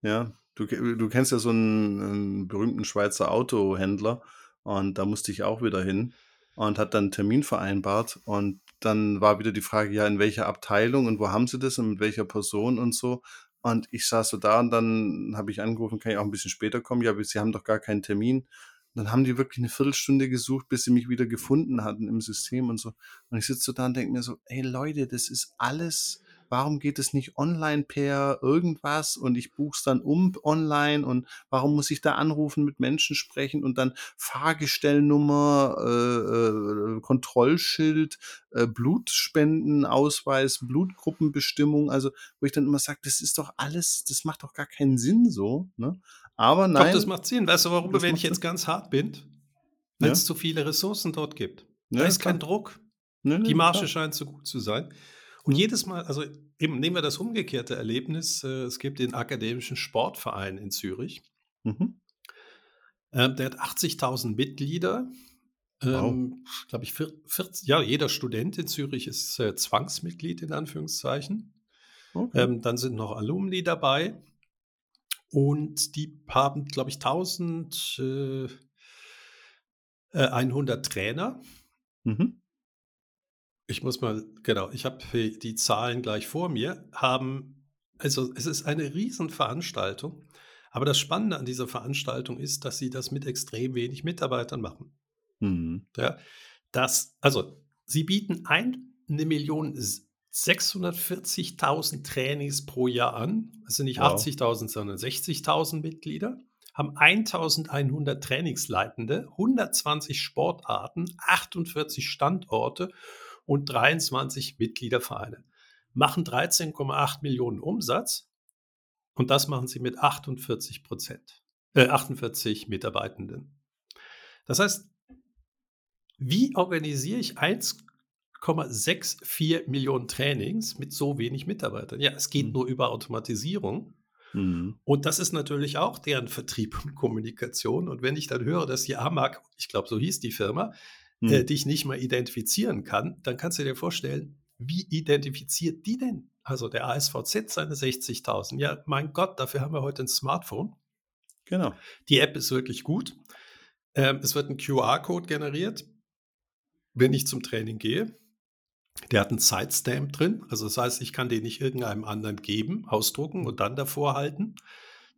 Ja, du, du kennst ja so einen, einen berühmten Schweizer Autohändler und da musste ich auch wieder hin und hat dann einen Termin vereinbart und dann war wieder die Frage, ja, in welcher Abteilung und wo haben sie das und mit welcher Person und so. Und ich saß so da und dann habe ich angerufen, kann ich auch ein bisschen später kommen? Ja, aber sie haben doch gar keinen Termin. Und dann haben die wirklich eine Viertelstunde gesucht, bis sie mich wieder gefunden hatten im System und so. Und ich sitze so da und denke mir so, hey Leute, das ist alles warum geht es nicht online per irgendwas und ich buche es dann um online und warum muss ich da anrufen, mit Menschen sprechen und dann Fahrgestellnummer, äh, äh, Kontrollschild, äh, Blutspendenausweis, Blutgruppenbestimmung, also wo ich dann immer sage, das ist doch alles, das macht doch gar keinen Sinn so, ne? Aber nein. Doch, das macht Sinn. Weißt du, warum, wenn ich jetzt ganz hart bin? Weil es zu viele Ressourcen dort gibt. Da ja, ist kein Druck. Nee, nee, Die Marge klar. scheint so gut zu sein. Und jedes Mal, also eben nehmen wir das umgekehrte Erlebnis. Äh, es gibt den Akademischen Sportverein in Zürich. Mhm. Äh, der hat 80.000 Mitglieder Wow. Ähm, glaube ich, 40, ja, jeder Student in Zürich ist äh, Zwangsmitglied in Anführungszeichen. Okay. Ähm, dann sind noch Alumni dabei und die haben, glaube ich, 1100 äh, Trainer. Mhm. Ich muss mal, genau, ich habe die Zahlen gleich vor mir, haben, also es ist eine Riesenveranstaltung, aber das Spannende an dieser Veranstaltung ist, dass sie das mit extrem wenig Mitarbeitern machen. Mhm. Ja, das, also sie bieten eine Million 640.000 Trainings pro Jahr an. Das sind nicht wow. 80.000, sondern 60.000 Mitglieder. Haben 1.100 Trainingsleitende, 120 Sportarten, 48 Standorte und 23 Mitgliedervereine. Machen 13,8 Millionen Umsatz und das machen sie mit 48 Prozent, äh, 48 Mitarbeitenden. Das heißt, wie organisiere ich 1,64 Millionen Trainings mit so wenig Mitarbeitern? Ja, es geht mhm. nur über Automatisierung. Mhm. Und das ist natürlich auch deren Vertrieb und Kommunikation. Und wenn ich dann höre, dass die AMAG, ich glaube, so hieß die Firma, mhm. äh, dich nicht mal identifizieren kann, dann kannst du dir vorstellen, wie identifiziert die denn? Also der ASVZ seine 60.000. Ja, mein Gott, dafür haben wir heute ein Smartphone. Genau. Die App ist wirklich gut. Ähm, es wird ein QR-Code generiert wenn ich zum Training gehe. Der hat einen Sidestamp drin, also das heißt, ich kann den nicht irgendeinem anderen geben, ausdrucken und dann davor halten.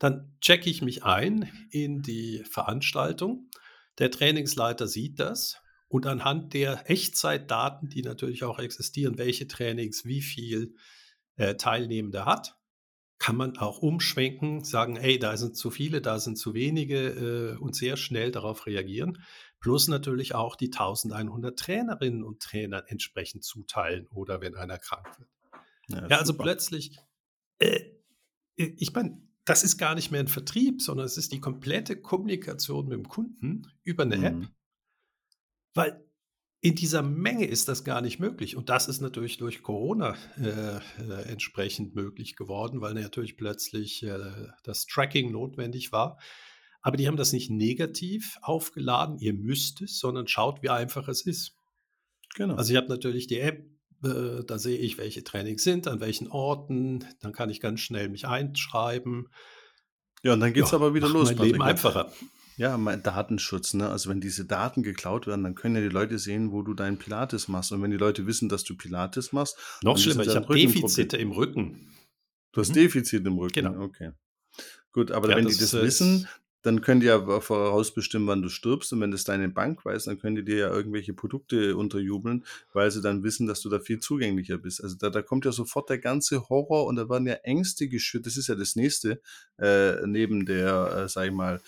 Dann checke ich mich ein in die Veranstaltung. Der Trainingsleiter sieht das und anhand der Echtzeitdaten, die natürlich auch existieren, welche Trainings wie viel äh, Teilnehmende hat, kann man auch umschwenken, sagen, hey, da sind zu viele, da sind zu wenige äh, und sehr schnell darauf reagieren plus natürlich auch die 1100 Trainerinnen und Trainern entsprechend zuteilen oder wenn einer krank wird. Ja, ja also plötzlich, äh, ich meine, das ist gar nicht mehr ein Vertrieb, sondern es ist die komplette Kommunikation mit dem Kunden über eine mhm. App, weil in dieser Menge ist das gar nicht möglich. Und das ist natürlich durch Corona äh, äh, entsprechend möglich geworden, weil natürlich plötzlich äh, das Tracking notwendig war. Aber die haben das nicht negativ aufgeladen, ihr müsst es, sondern schaut, wie einfach es ist. Genau. Also ich habe natürlich die App, äh, da sehe ich, welche Trainings sind, an welchen Orten, dann kann ich ganz schnell mich einschreiben. Ja, und dann geht es ja, aber wieder los. Mein Leben einfacher. Ja, mein Datenschutz, ne? Also wenn diese Daten geklaut werden, dann können ja die Leute sehen, wo du deinen Pilates machst. Und wenn die Leute wissen, dass du Pilates machst. Noch schlimmer, ich habe Defizite im Rücken. Du hast mhm. Defizite im Rücken. Genau. Okay. Gut, aber ja, wenn das die das wissen, dann könnt ihr ja vorausbestimmen, wann du stirbst. Und wenn das deine Bank weiß, dann könnt ihr dir ja irgendwelche Produkte unterjubeln, weil sie dann wissen, dass du da viel zugänglicher bist. Also da, da kommt ja sofort der ganze Horror und da werden ja Ängste geschürt. Das ist ja das nächste, äh, neben der, äh, sag ich mal,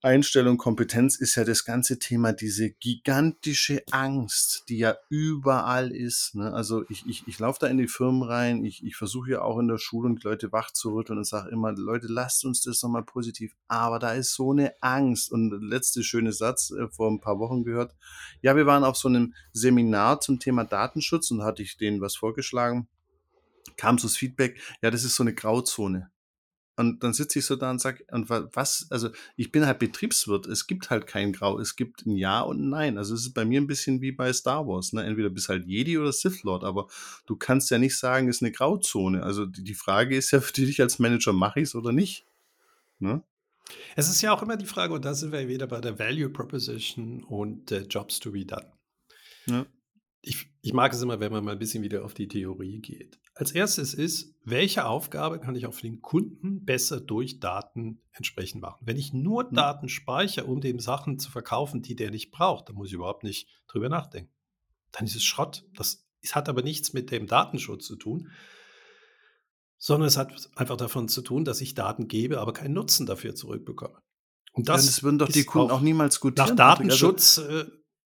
Einstellung, Kompetenz ist ja das ganze Thema, diese gigantische Angst, die ja überall ist. Ne? Also ich, ich, ich laufe da in die Firmen rein, ich, ich versuche ja auch in der Schule und Leute wach zu rütteln und sage immer, Leute, lasst uns das nochmal positiv. Aber da ist so eine Angst. Und letzte schöne Satz äh, vor ein paar Wochen gehört. Ja, wir waren auf so einem Seminar zum Thema Datenschutz und hatte ich denen was vorgeschlagen. Kam so das Feedback, ja, das ist so eine Grauzone. Und dann sitze ich so da und sage, und was, also ich bin halt Betriebswirt, es gibt halt kein Grau, es gibt ein Ja und ein Nein. Also es ist bei mir ein bisschen wie bei Star Wars, ne? Entweder bist halt Jedi oder Sith Lord, aber du kannst ja nicht sagen, es ist eine Grauzone. Also die Frage ist ja für dich als Manager, mache ich es oder nicht? Ne? Es ist ja auch immer die Frage, und da sind wir wieder bei der Value Proposition und äh, Jobs to be done. Ja ich, ich mag es immer, wenn man mal ein bisschen wieder auf die Theorie geht. Als erstes ist, welche Aufgabe kann ich auf den Kunden besser durch Daten entsprechend machen? Wenn ich nur mhm. Daten speichere, um dem Sachen zu verkaufen, die der nicht braucht, dann muss ich überhaupt nicht drüber nachdenken. Dann ist es Schrott. Das, das hat aber nichts mit dem Datenschutz zu tun, sondern es hat einfach davon zu tun, dass ich Daten gebe, aber keinen Nutzen dafür zurückbekomme. Und das, ja, das würden doch die Kunden auch, auch niemals gut Nach also Datenschutz äh,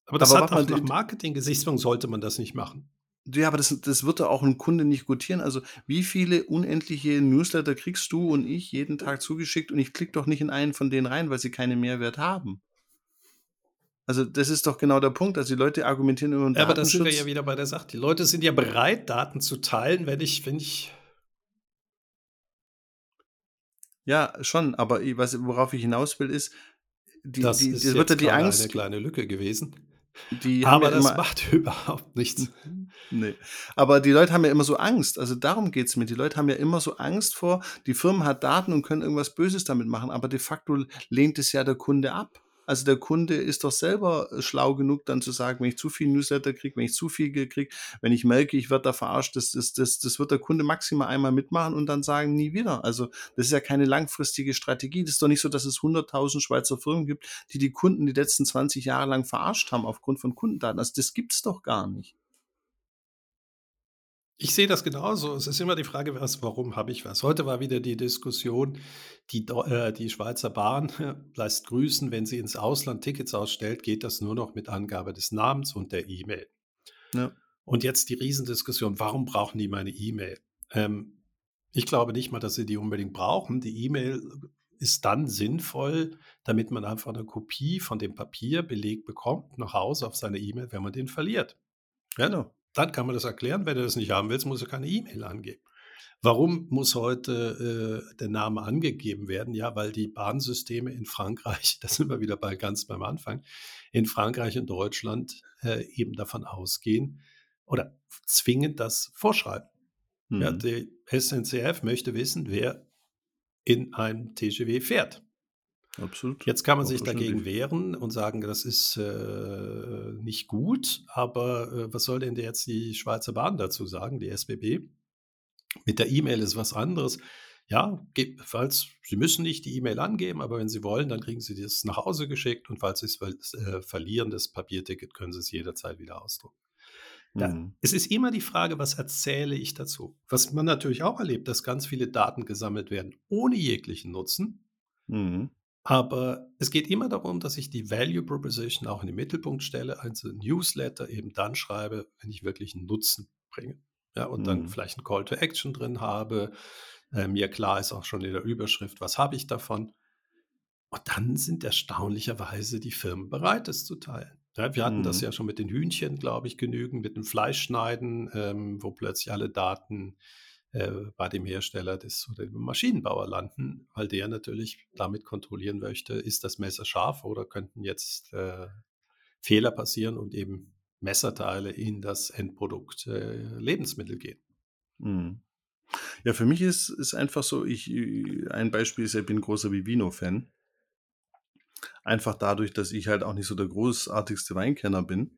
aber das aber hat auch nach Marketing-Gesichtspunkt sollte man das nicht machen. Ja, aber das, das wird doch auch ein Kunde nicht gutieren. Also, wie viele unendliche Newsletter kriegst du und ich jeden Tag zugeschickt und ich klicke doch nicht in einen von denen rein, weil sie keinen Mehrwert haben. Also, das ist doch genau der Punkt. Also, die Leute argumentieren über den ja, Aber da sind wir ja wieder bei der Sache. Die Leute sind ja bereit, Daten zu teilen, wenn ich, wenn ich. Ja, schon. Aber was, worauf ich hinaus will, ist, die, das die, ist wird ja die Angst. eine kleine Lücke gewesen. Die Aber ja das immer, macht (laughs) überhaupt nichts. Nee. Aber die Leute haben ja immer so Angst. Also darum geht es mir. Die Leute haben ja immer so Angst vor, die Firma hat Daten und können irgendwas Böses damit machen. Aber de facto lehnt es ja der Kunde ab. Also der Kunde ist doch selber äh, schlau genug, dann zu sagen, wenn ich zu viel Newsletter kriege, wenn ich zu viel kriege, wenn ich merke, ich werde da verarscht, das, das, das, das wird der Kunde maximal einmal mitmachen und dann sagen, nie wieder. Also das ist ja keine langfristige Strategie. Das ist doch nicht so, dass es 100.000 Schweizer Firmen gibt, die die Kunden die letzten 20 Jahre lang verarscht haben aufgrund von Kundendaten. Also das gibt's doch gar nicht. Ich sehe das genauso. Es ist immer die Frage, was, warum habe ich was? Heute war wieder die Diskussion, die, äh, die Schweizer Bahn (laughs) lässt grüßen, wenn sie ins Ausland Tickets ausstellt, geht das nur noch mit Angabe des Namens und der E-Mail. Ja. Und jetzt die Riesendiskussion, warum brauchen die meine E-Mail? Ähm, ich glaube nicht mal, dass sie die unbedingt brauchen. Die E-Mail ist dann sinnvoll, damit man einfach eine Kopie von dem Papierbeleg bekommt nach Hause auf seine E-Mail, wenn man den verliert. Ja, genau. Dann kann man das erklären. Wenn du das nicht haben willst, muss er keine E-Mail angeben. Warum muss heute äh, der Name angegeben werden? Ja, weil die Bahnsysteme in Frankreich, (laughs) da sind wir wieder bei ganz beim Anfang, in Frankreich und Deutschland äh, eben davon ausgehen oder zwingend das vorschreiben. Mhm. Ja, die SNCF möchte wissen, wer in einem TGW fährt. Absolut. Jetzt kann man sich dagegen wehren und sagen, das ist äh, nicht gut, aber äh, was soll denn jetzt die Schweizer Bahn dazu sagen, die SBB? Mit der E-Mail ist was anderes. Ja, falls Sie müssen nicht die E-Mail angeben, aber wenn Sie wollen, dann kriegen Sie das nach Hause geschickt und falls Sie es äh, verlieren, das Papierticket, können Sie es jederzeit wieder ausdrucken. Da, mhm. Es ist immer die Frage, was erzähle ich dazu? Was man natürlich auch erlebt, dass ganz viele Daten gesammelt werden ohne jeglichen Nutzen. Mhm. Aber es geht immer darum, dass ich die Value Proposition auch in den Mittelpunkt stelle, also Newsletter eben dann schreibe, wenn ich wirklich einen Nutzen bringe. Ja, und mhm. dann vielleicht ein Call to Action drin habe. Äh, mir klar ist auch schon in der Überschrift, was habe ich davon. Und dann sind erstaunlicherweise die Firmen bereit, es zu teilen. Ja, wir hatten mhm. das ja schon mit den Hühnchen, glaube ich, genügend, mit dem Fleischschneiden, ähm, wo plötzlich alle Daten äh, bei dem Hersteller des oder dem Maschinenbauer landen, weil der natürlich damit kontrollieren möchte, ist das Messer scharf oder könnten jetzt äh, Fehler passieren und eben Messerteile in das Endprodukt äh, Lebensmittel gehen. Mhm. Ja, für mich ist, ist einfach so, ich, ein Beispiel ist, ich bin großer Vivino-Fan. Einfach dadurch, dass ich halt auch nicht so der großartigste Weinkenner bin.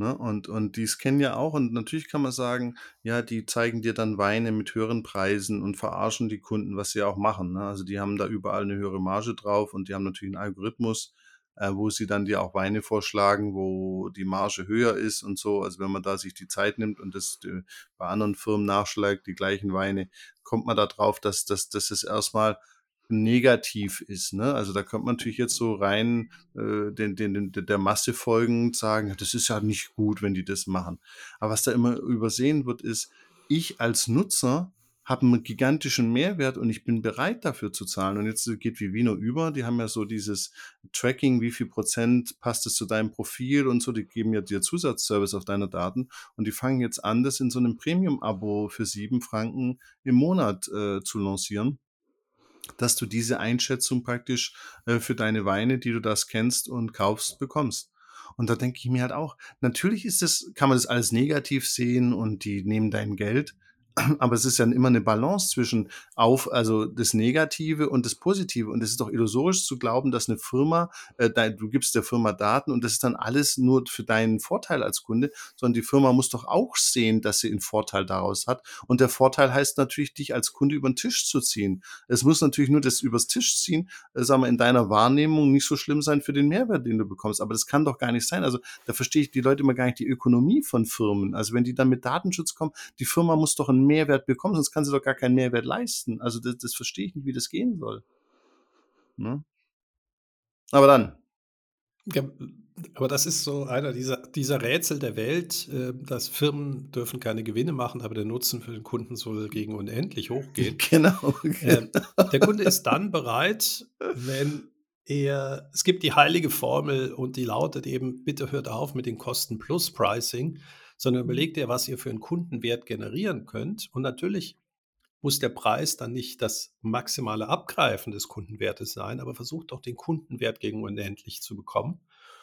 Ne? Und, und die scannen ja auch. Und natürlich kann man sagen, ja, die zeigen dir dann Weine mit höheren Preisen und verarschen die Kunden, was sie auch machen. Ne? Also die haben da überall eine höhere Marge drauf und die haben natürlich einen Algorithmus, äh, wo sie dann dir auch Weine vorschlagen, wo die Marge höher ist und so. Also wenn man da sich die Zeit nimmt und das äh, bei anderen Firmen nachschlägt, die gleichen Weine, kommt man da drauf, dass, dass, dass es erstmal negativ ist. Ne? Also da könnte man natürlich jetzt so rein äh, den, den, den, der Masse folgen sagen, das ist ja nicht gut, wenn die das machen. Aber was da immer übersehen wird, ist, ich als Nutzer habe einen gigantischen Mehrwert und ich bin bereit dafür zu zahlen. Und jetzt geht Vivino über, die haben ja so dieses Tracking, wie viel Prozent passt es zu deinem Profil und so, die geben ja dir Zusatzservice auf deine Daten und die fangen jetzt an, das in so einem Premium-Abo für sieben Franken im Monat äh, zu lancieren dass du diese Einschätzung praktisch äh, für deine Weine, die du das kennst und kaufst, bekommst. Und da denke ich mir halt auch, natürlich ist es, kann man das alles negativ sehen und die nehmen dein Geld, aber es ist ja immer eine Balance zwischen auf, also das Negative und das Positive. Und es ist doch illusorisch zu glauben, dass eine Firma, äh, du gibst der Firma Daten und das ist dann alles nur für deinen Vorteil als Kunde, sondern die Firma muss doch auch sehen, dass sie einen Vorteil daraus hat. Und der Vorteil heißt natürlich, dich als Kunde über den Tisch zu ziehen. Es muss natürlich nur das übers Tisch ziehen, äh, sagen wir, in deiner Wahrnehmung nicht so schlimm sein für den Mehrwert, den du bekommst. Aber das kann doch gar nicht sein. Also da verstehe ich die Leute immer gar nicht die Ökonomie von Firmen. Also wenn die dann mit Datenschutz kommen, die Firma muss doch einen Mehrwert bekommen, sonst kann sie doch gar keinen Mehrwert leisten. Also das, das verstehe ich nicht, wie das gehen soll. Ne? Aber dann. Ja, aber das ist so einer dieser, dieser Rätsel der Welt, äh, dass Firmen dürfen keine Gewinne machen, aber der Nutzen für den Kunden soll gegen unendlich hochgehen. (laughs) Genau. Äh, der Kunde ist dann bereit, wenn er, es gibt die heilige Formel und die lautet eben, bitte hört auf mit den Kosten plus Pricing sondern mhm. überlegt ihr, was ihr für einen Kundenwert generieren könnt. Und natürlich muss der Preis dann nicht das maximale Abgreifen des Kundenwertes sein, aber versucht doch den Kundenwert gegen unendlich zu bekommen.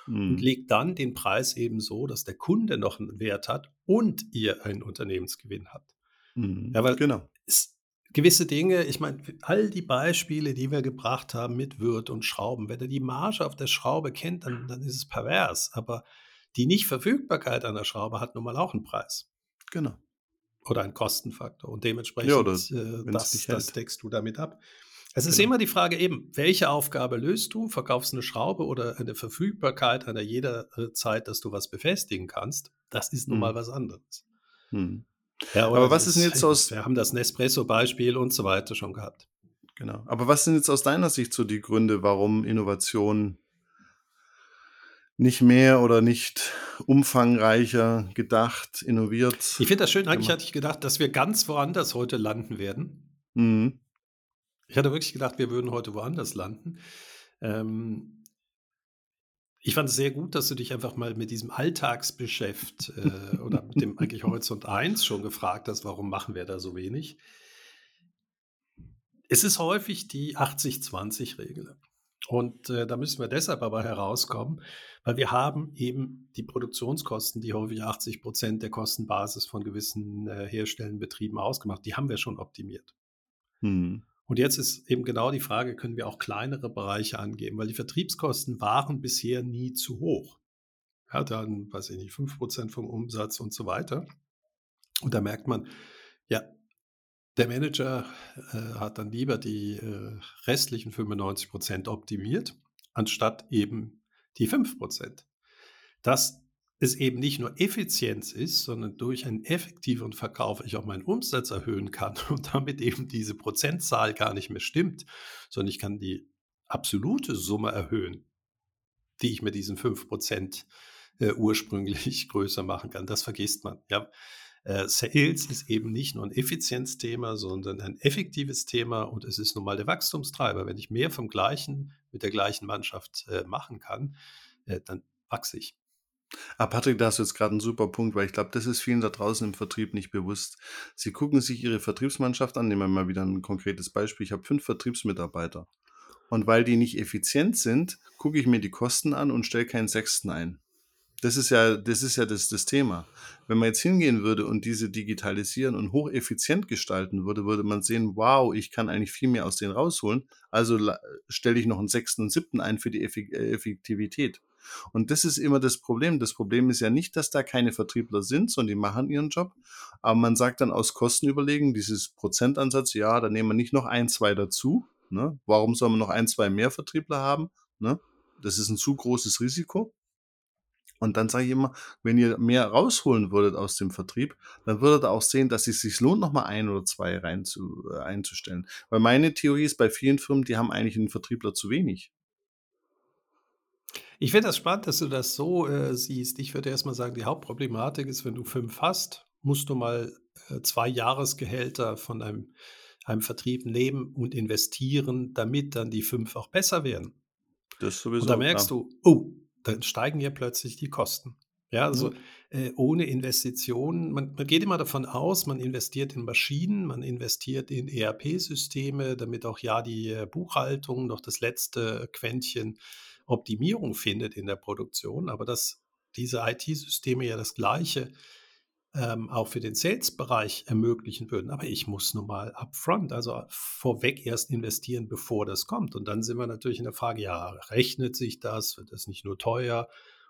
mhm. und legt dann den Preis eben so, dass der Kunde noch einen Wert hat und ihr einen Unternehmensgewinn habt. Mhm. Ja, weil genau. Es, gewisse Dinge, ich meine, all die Beispiele, die wir gebracht haben mit Wirt und Schrauben, wenn er die Marge auf der Schraube kennt, dann, dann ist es pervers. Aber die Nichtverfügbarkeit einer Schraube hat nun mal auch einen Preis. Genau. Oder einen Kostenfaktor. Und dementsprechend, ja, oder, äh, das, das deckst du damit ab. Es ist genau. immer die Frage eben, welche Aufgabe löst du? Verkaufst du eine Schraube oder eine Verfügbarkeit einer jeder äh, Zeit, dass du was befestigen kannst? Das ist nun mal was anderes. Hm. Ja, Aber was ist denn jetzt aus. Wir haben das Nespresso-Beispiel und so weiter schon gehabt. Genau. Aber was sind jetzt aus deiner Sicht so die Gründe, warum Innovation nicht mehr oder nicht umfangreicher gedacht, innoviert? Ich finde das schön. Eigentlich hatte ich gedacht, dass wir ganz woanders heute landen werden. Mhm. Ich hatte wirklich gedacht, wir würden heute woanders landen. Ähm, ich fand es sehr gut, dass du dich einfach mal mit diesem Alltagsgeschäft äh, oder mit dem (laughs) eigentlich Horizont 1 schon gefragt hast, warum machen wir da so wenig. Es ist häufig die 80-20-Regel. Und äh, da müssen wir deshalb aber herauskommen, weil wir haben eben die Produktionskosten, die häufig 80 Prozent der Kostenbasis von gewissen äh, herstellenden Betrieben ausgemacht, die haben wir schon optimiert. Hm. Und jetzt ist eben genau die Frage, können wir auch kleinere Bereiche angeben, weil die Vertriebskosten waren bisher nie zu hoch. Ja, dann, weiß ich nicht, 5% vom Umsatz und so weiter. Und da merkt man, ja, der Manager äh, hat dann lieber die äh, restlichen 95% optimiert, anstatt eben die 5%. Das es eben nicht nur Effizienz ist, sondern durch einen effektiveren Verkauf ich auch meinen Umsatz erhöhen kann (laughs) und damit eben diese Prozentzahl gar nicht mehr stimmt, sondern ich kann die absolute Summe erhöhen, die ich mit diesen 5% äh, ursprünglich (laughs) größer machen kann. Das vergisst man. Ja. Äh, Sales ist eben nicht nur ein Effizienzthema, sondern ein effektives Thema und es ist nun mal der Wachstumstreiber. Wenn ich mehr vom gleichen mit der gleichen Mannschaft äh, machen kann, äh, dann wachse ich. Ah, Patrick, da hast du jetzt gerade einen super Punkt, weil ich glaube, das ist vielen da draußen im Vertrieb nicht bewusst. Sie gucken sich ihre Vertriebsmannschaft an. Nehmen wir mal wieder ein konkretes Beispiel. Ich habe fünf Vertriebsmitarbeiter. Und weil die nicht effizient sind, gucke ich mir die Kosten an und stelle keinen Sechsten ein. Das ist ja, das ist ja das, das Thema. Wenn man jetzt hingehen würde und diese digitalisieren und hocheffizient gestalten würde, würde man sehen, wow, ich kann eigentlich viel mehr aus denen rausholen. Also stelle ich noch einen sechsten und siebten ein für die äh, Effektivität. Und das ist immer das Problem. Das Problem ist ja nicht, dass da keine Vertriebler sind, sondern die machen ihren Job. Aber man sagt dann aus Kostenüberlegen, dieses Prozentansatz, ja, da nehmen wir nicht noch ein, zwei dazu. Ne? Warum soll man noch ein, zwei mehr Vertriebler haben? Ne? Das ist ein zu großes Risiko. Und dann sage ich immer, wenn ihr mehr rausholen würdet aus dem Vertrieb, dann würdet ihr auch sehen, dass es sich lohnt, nochmal ein oder zwei rein zu, äh, einzustellen. Weil meine Theorie ist, bei vielen Firmen, die haben eigentlich einen Vertriebler zu wenig. Ich finde das spannend, dass du das so äh, siehst. Ich würde erstmal sagen, die Hauptproblematik ist, wenn du fünf hast, musst du mal äh, zwei Jahresgehälter von einem, einem Vertrieb nehmen und investieren, damit dann die fünf auch besser werden. Das sowieso. Und da merkst klar. du, oh, dann steigen ja plötzlich die Kosten. Ja, also mhm. äh, ohne Investitionen, man, man, geht immer davon aus, man investiert in Maschinen, man investiert in ERP-Systeme, damit auch ja die äh, Buchhaltung noch das letzte Quäntchen Optimierung findet in der Produktion, aber dass diese IT-Systeme ja das Gleiche ähm, auch für den Sales-Bereich ermöglichen würden. Aber ich muss nun mal upfront, also vorweg erst investieren, bevor das kommt. Und dann sind wir natürlich in der Frage, ja, rechnet sich das? Wird das nicht nur teuer?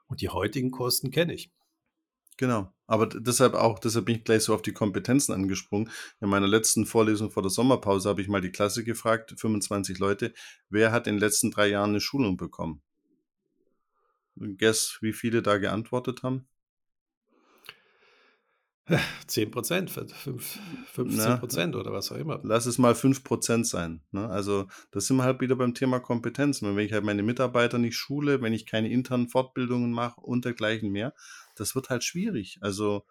Und die heutigen Kosten kenne ich. Genau. Aber deshalb auch, deshalb bin ich gleich so auf die Kompetenzen angesprungen. In meiner letzten Vorlesung vor der Sommerpause habe ich mal die Klasse gefragt, 25 Leute, wer hat in den letzten drei Jahren eine Schulung bekommen? Guess, wie viele da geantwortet haben? 10 Prozent, 15 Prozent oder was auch immer. Lass es mal 5 Prozent sein. Ne? Also, das sind wir halt wieder beim Thema Kompetenzen. Wenn ich halt meine Mitarbeiter nicht schule, wenn ich keine internen Fortbildungen mache und dergleichen mehr, das wird halt schwierig. Also,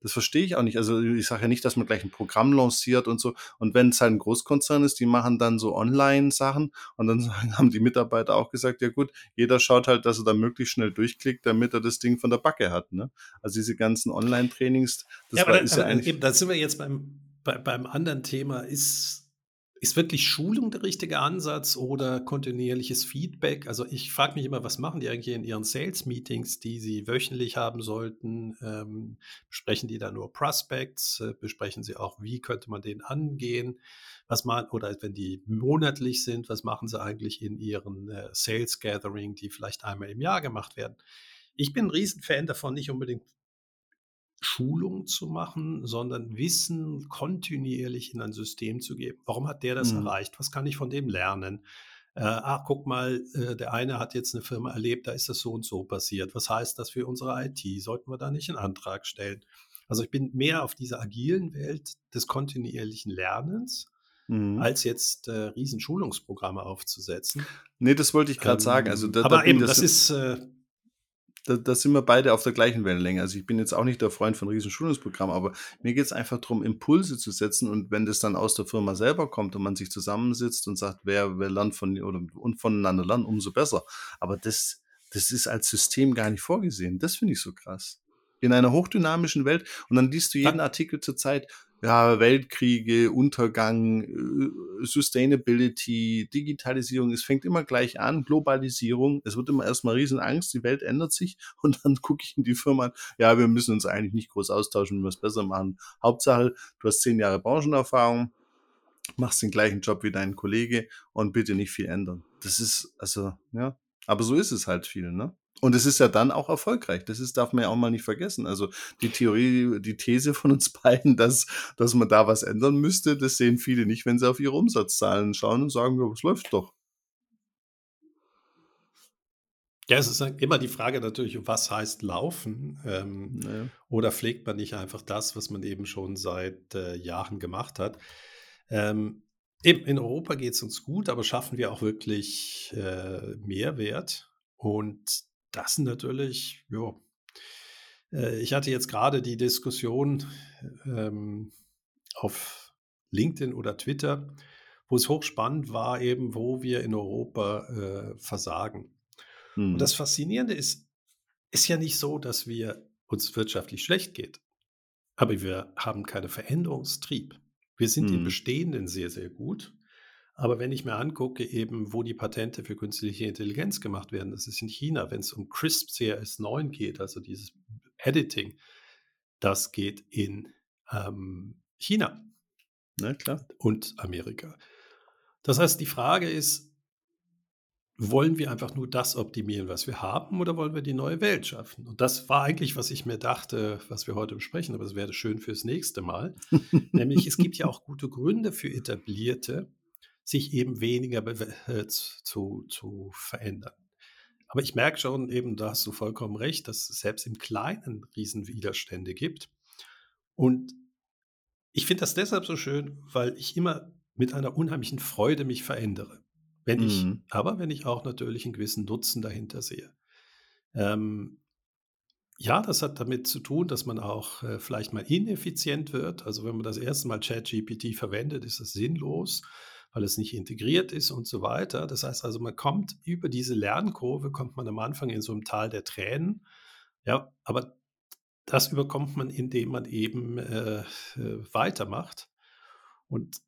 das verstehe ich auch nicht. Also ich sage ja nicht, dass man gleich ein Programm lanciert und so. Und wenn es halt ein Großkonzern ist, die machen dann so Online-Sachen und dann (laughs) haben die Mitarbeiter auch gesagt, ja gut, jeder schaut halt, dass er da möglichst schnell durchklickt, damit er das Ding von der Backe hat. Ne? Also diese ganzen Online-Trainings, das ja, war, ist ja eigentlich. Eben, da sind wir jetzt beim, bei, beim anderen Thema, ist ist wirklich Schulung der richtige Ansatz oder kontinuierliches Feedback? Also ich frage mich immer, was machen die eigentlich in ihren Sales-Meetings, die sie wöchentlich haben sollten? Ähm, besprechen die da nur Prospects? Äh, besprechen sie auch, wie könnte man den angehen? Was man, oder wenn die monatlich sind, was machen sie eigentlich in ihren äh, Sales Gathering, die vielleicht einmal im Jahr gemacht werden? Ich bin ein Riesenfan davon, nicht unbedingt Schulung zu machen, sondern Wissen kontinuierlich in ein System zu geben. Warum hat der das mhm. erreicht? Was kann ich von dem lernen? Äh, ach, guck mal, äh, der eine hat jetzt eine Firma erlebt, da ist das so und so passiert. Was heißt das für unsere IT? Sollten wir da nicht einen Antrag stellen? Also ich bin mehr auf dieser agilen Welt des kontinuierlichen Lernens, mhm. als jetzt äh, Riesenschulungsprogramme aufzusetzen. Nee, das wollte ich gerade ähm, sagen. Also da, aber da eben, das, das ist äh, da, da, sind wir beide auf der gleichen Wellenlänge. Also ich bin jetzt auch nicht der Freund von riesen Schulungsprogrammen, aber mir geht es einfach darum, Impulse zu setzen und wenn das dann aus der Firma selber kommt und man sich zusammensitzt und sagt, wer, wer lernt von oder und voneinander lernt, umso besser. Aber das, das ist als System gar nicht vorgesehen. Das finde ich so krass. In einer hochdynamischen Welt und dann liest du jeden Artikel zur Zeit, ja, Weltkriege, Untergang, äh, Sustainability, Digitalisierung, es fängt immer gleich an, Globalisierung, es wird immer erstmal Riesenangst, die Welt ändert sich (laughs) und dann gucke ich in die Firma an, ja, wir müssen uns eigentlich nicht groß austauschen, wir es besser machen. Hauptsache, du hast zehn Jahre Branchenerfahrung, machst den gleichen Job wie dein Kollege und bitte nicht viel ändern. Das ist, also, ja, aber so ist es halt viel, ne? Und es ist ja dann auch erfolgreich. Das ist, darf man ja auch mal nicht vergessen. Also die Theorie, die These von uns (laughs) beiden, dass, dass man da was ändern müsste, das sehen viele nicht, wenn sie auf ihre Umsatzzahlen schauen und sagen, ja, es läuft doch. Ja, es ist immer die Frage natürlich, was heißt laufen? Ähm, naja. Oder pflegt man nicht einfach das, was man eben schon seit äh, Jahren gemacht hat? Ähm, eben in Europa geht es uns gut, aber schaffen wir auch wirklich äh, Mehrwert? Und das natürlich, ja. Äh, ich hatte jetzt gerade die Diskussion ähm, auf LinkedIn oder Twitter, wo es hochspannend war, eben, wo wir in Europa äh, versagen. Hm. Und das Faszinierende ist, ist ja nicht so, dass wir uns wirtschaftlich schlecht geht, aber wir haben keinen Veränderungstrieb. Wir sind hm. im Bestehenden sehr, sehr gut. Aber wenn ich mir angucke, eben, wo die Patente für künstliche Intelligenz gemacht werden, das ist in China, wenn es um CRISP CRS9 geht, also dieses Editing, das geht in ähm, China. Na klar. Und Amerika. Das heißt, die Frage ist, wollen wir einfach nur das optimieren, was wir haben, oder wollen wir die neue Welt schaffen? Und das war eigentlich, was ich mir dachte, was wir heute besprechen, aber es wäre schön fürs nächste Mal. (laughs) Nämlich, es gibt ja auch gute Gründe für etablierte sich eben weniger äh, zu, zu verändern. Aber ich merke schon eben, da hast du vollkommen recht, dass es selbst im Kleinen Riesenwiderstände gibt. Und ich finde das deshalb so schön, weil ich immer mit einer unheimlichen Freude mich verändere. Wenn ich, mhm. aber wenn ich auch natürlich einen gewissen Nutzen dahinter sehe. Ähm, ja, das hat damit zu tun, dass man auch äh, vielleicht mal ineffizient wird. Also wenn man das erste Mal ChatGPT verwendet, ist das sinnlos weil es nicht integriert ist und so weiter. Das heißt also, man kommt über diese Lernkurve, kommt man am Anfang in so einem Tal der Tränen. Ja, aber das überkommt man, indem man eben äh, äh, weitermacht. Und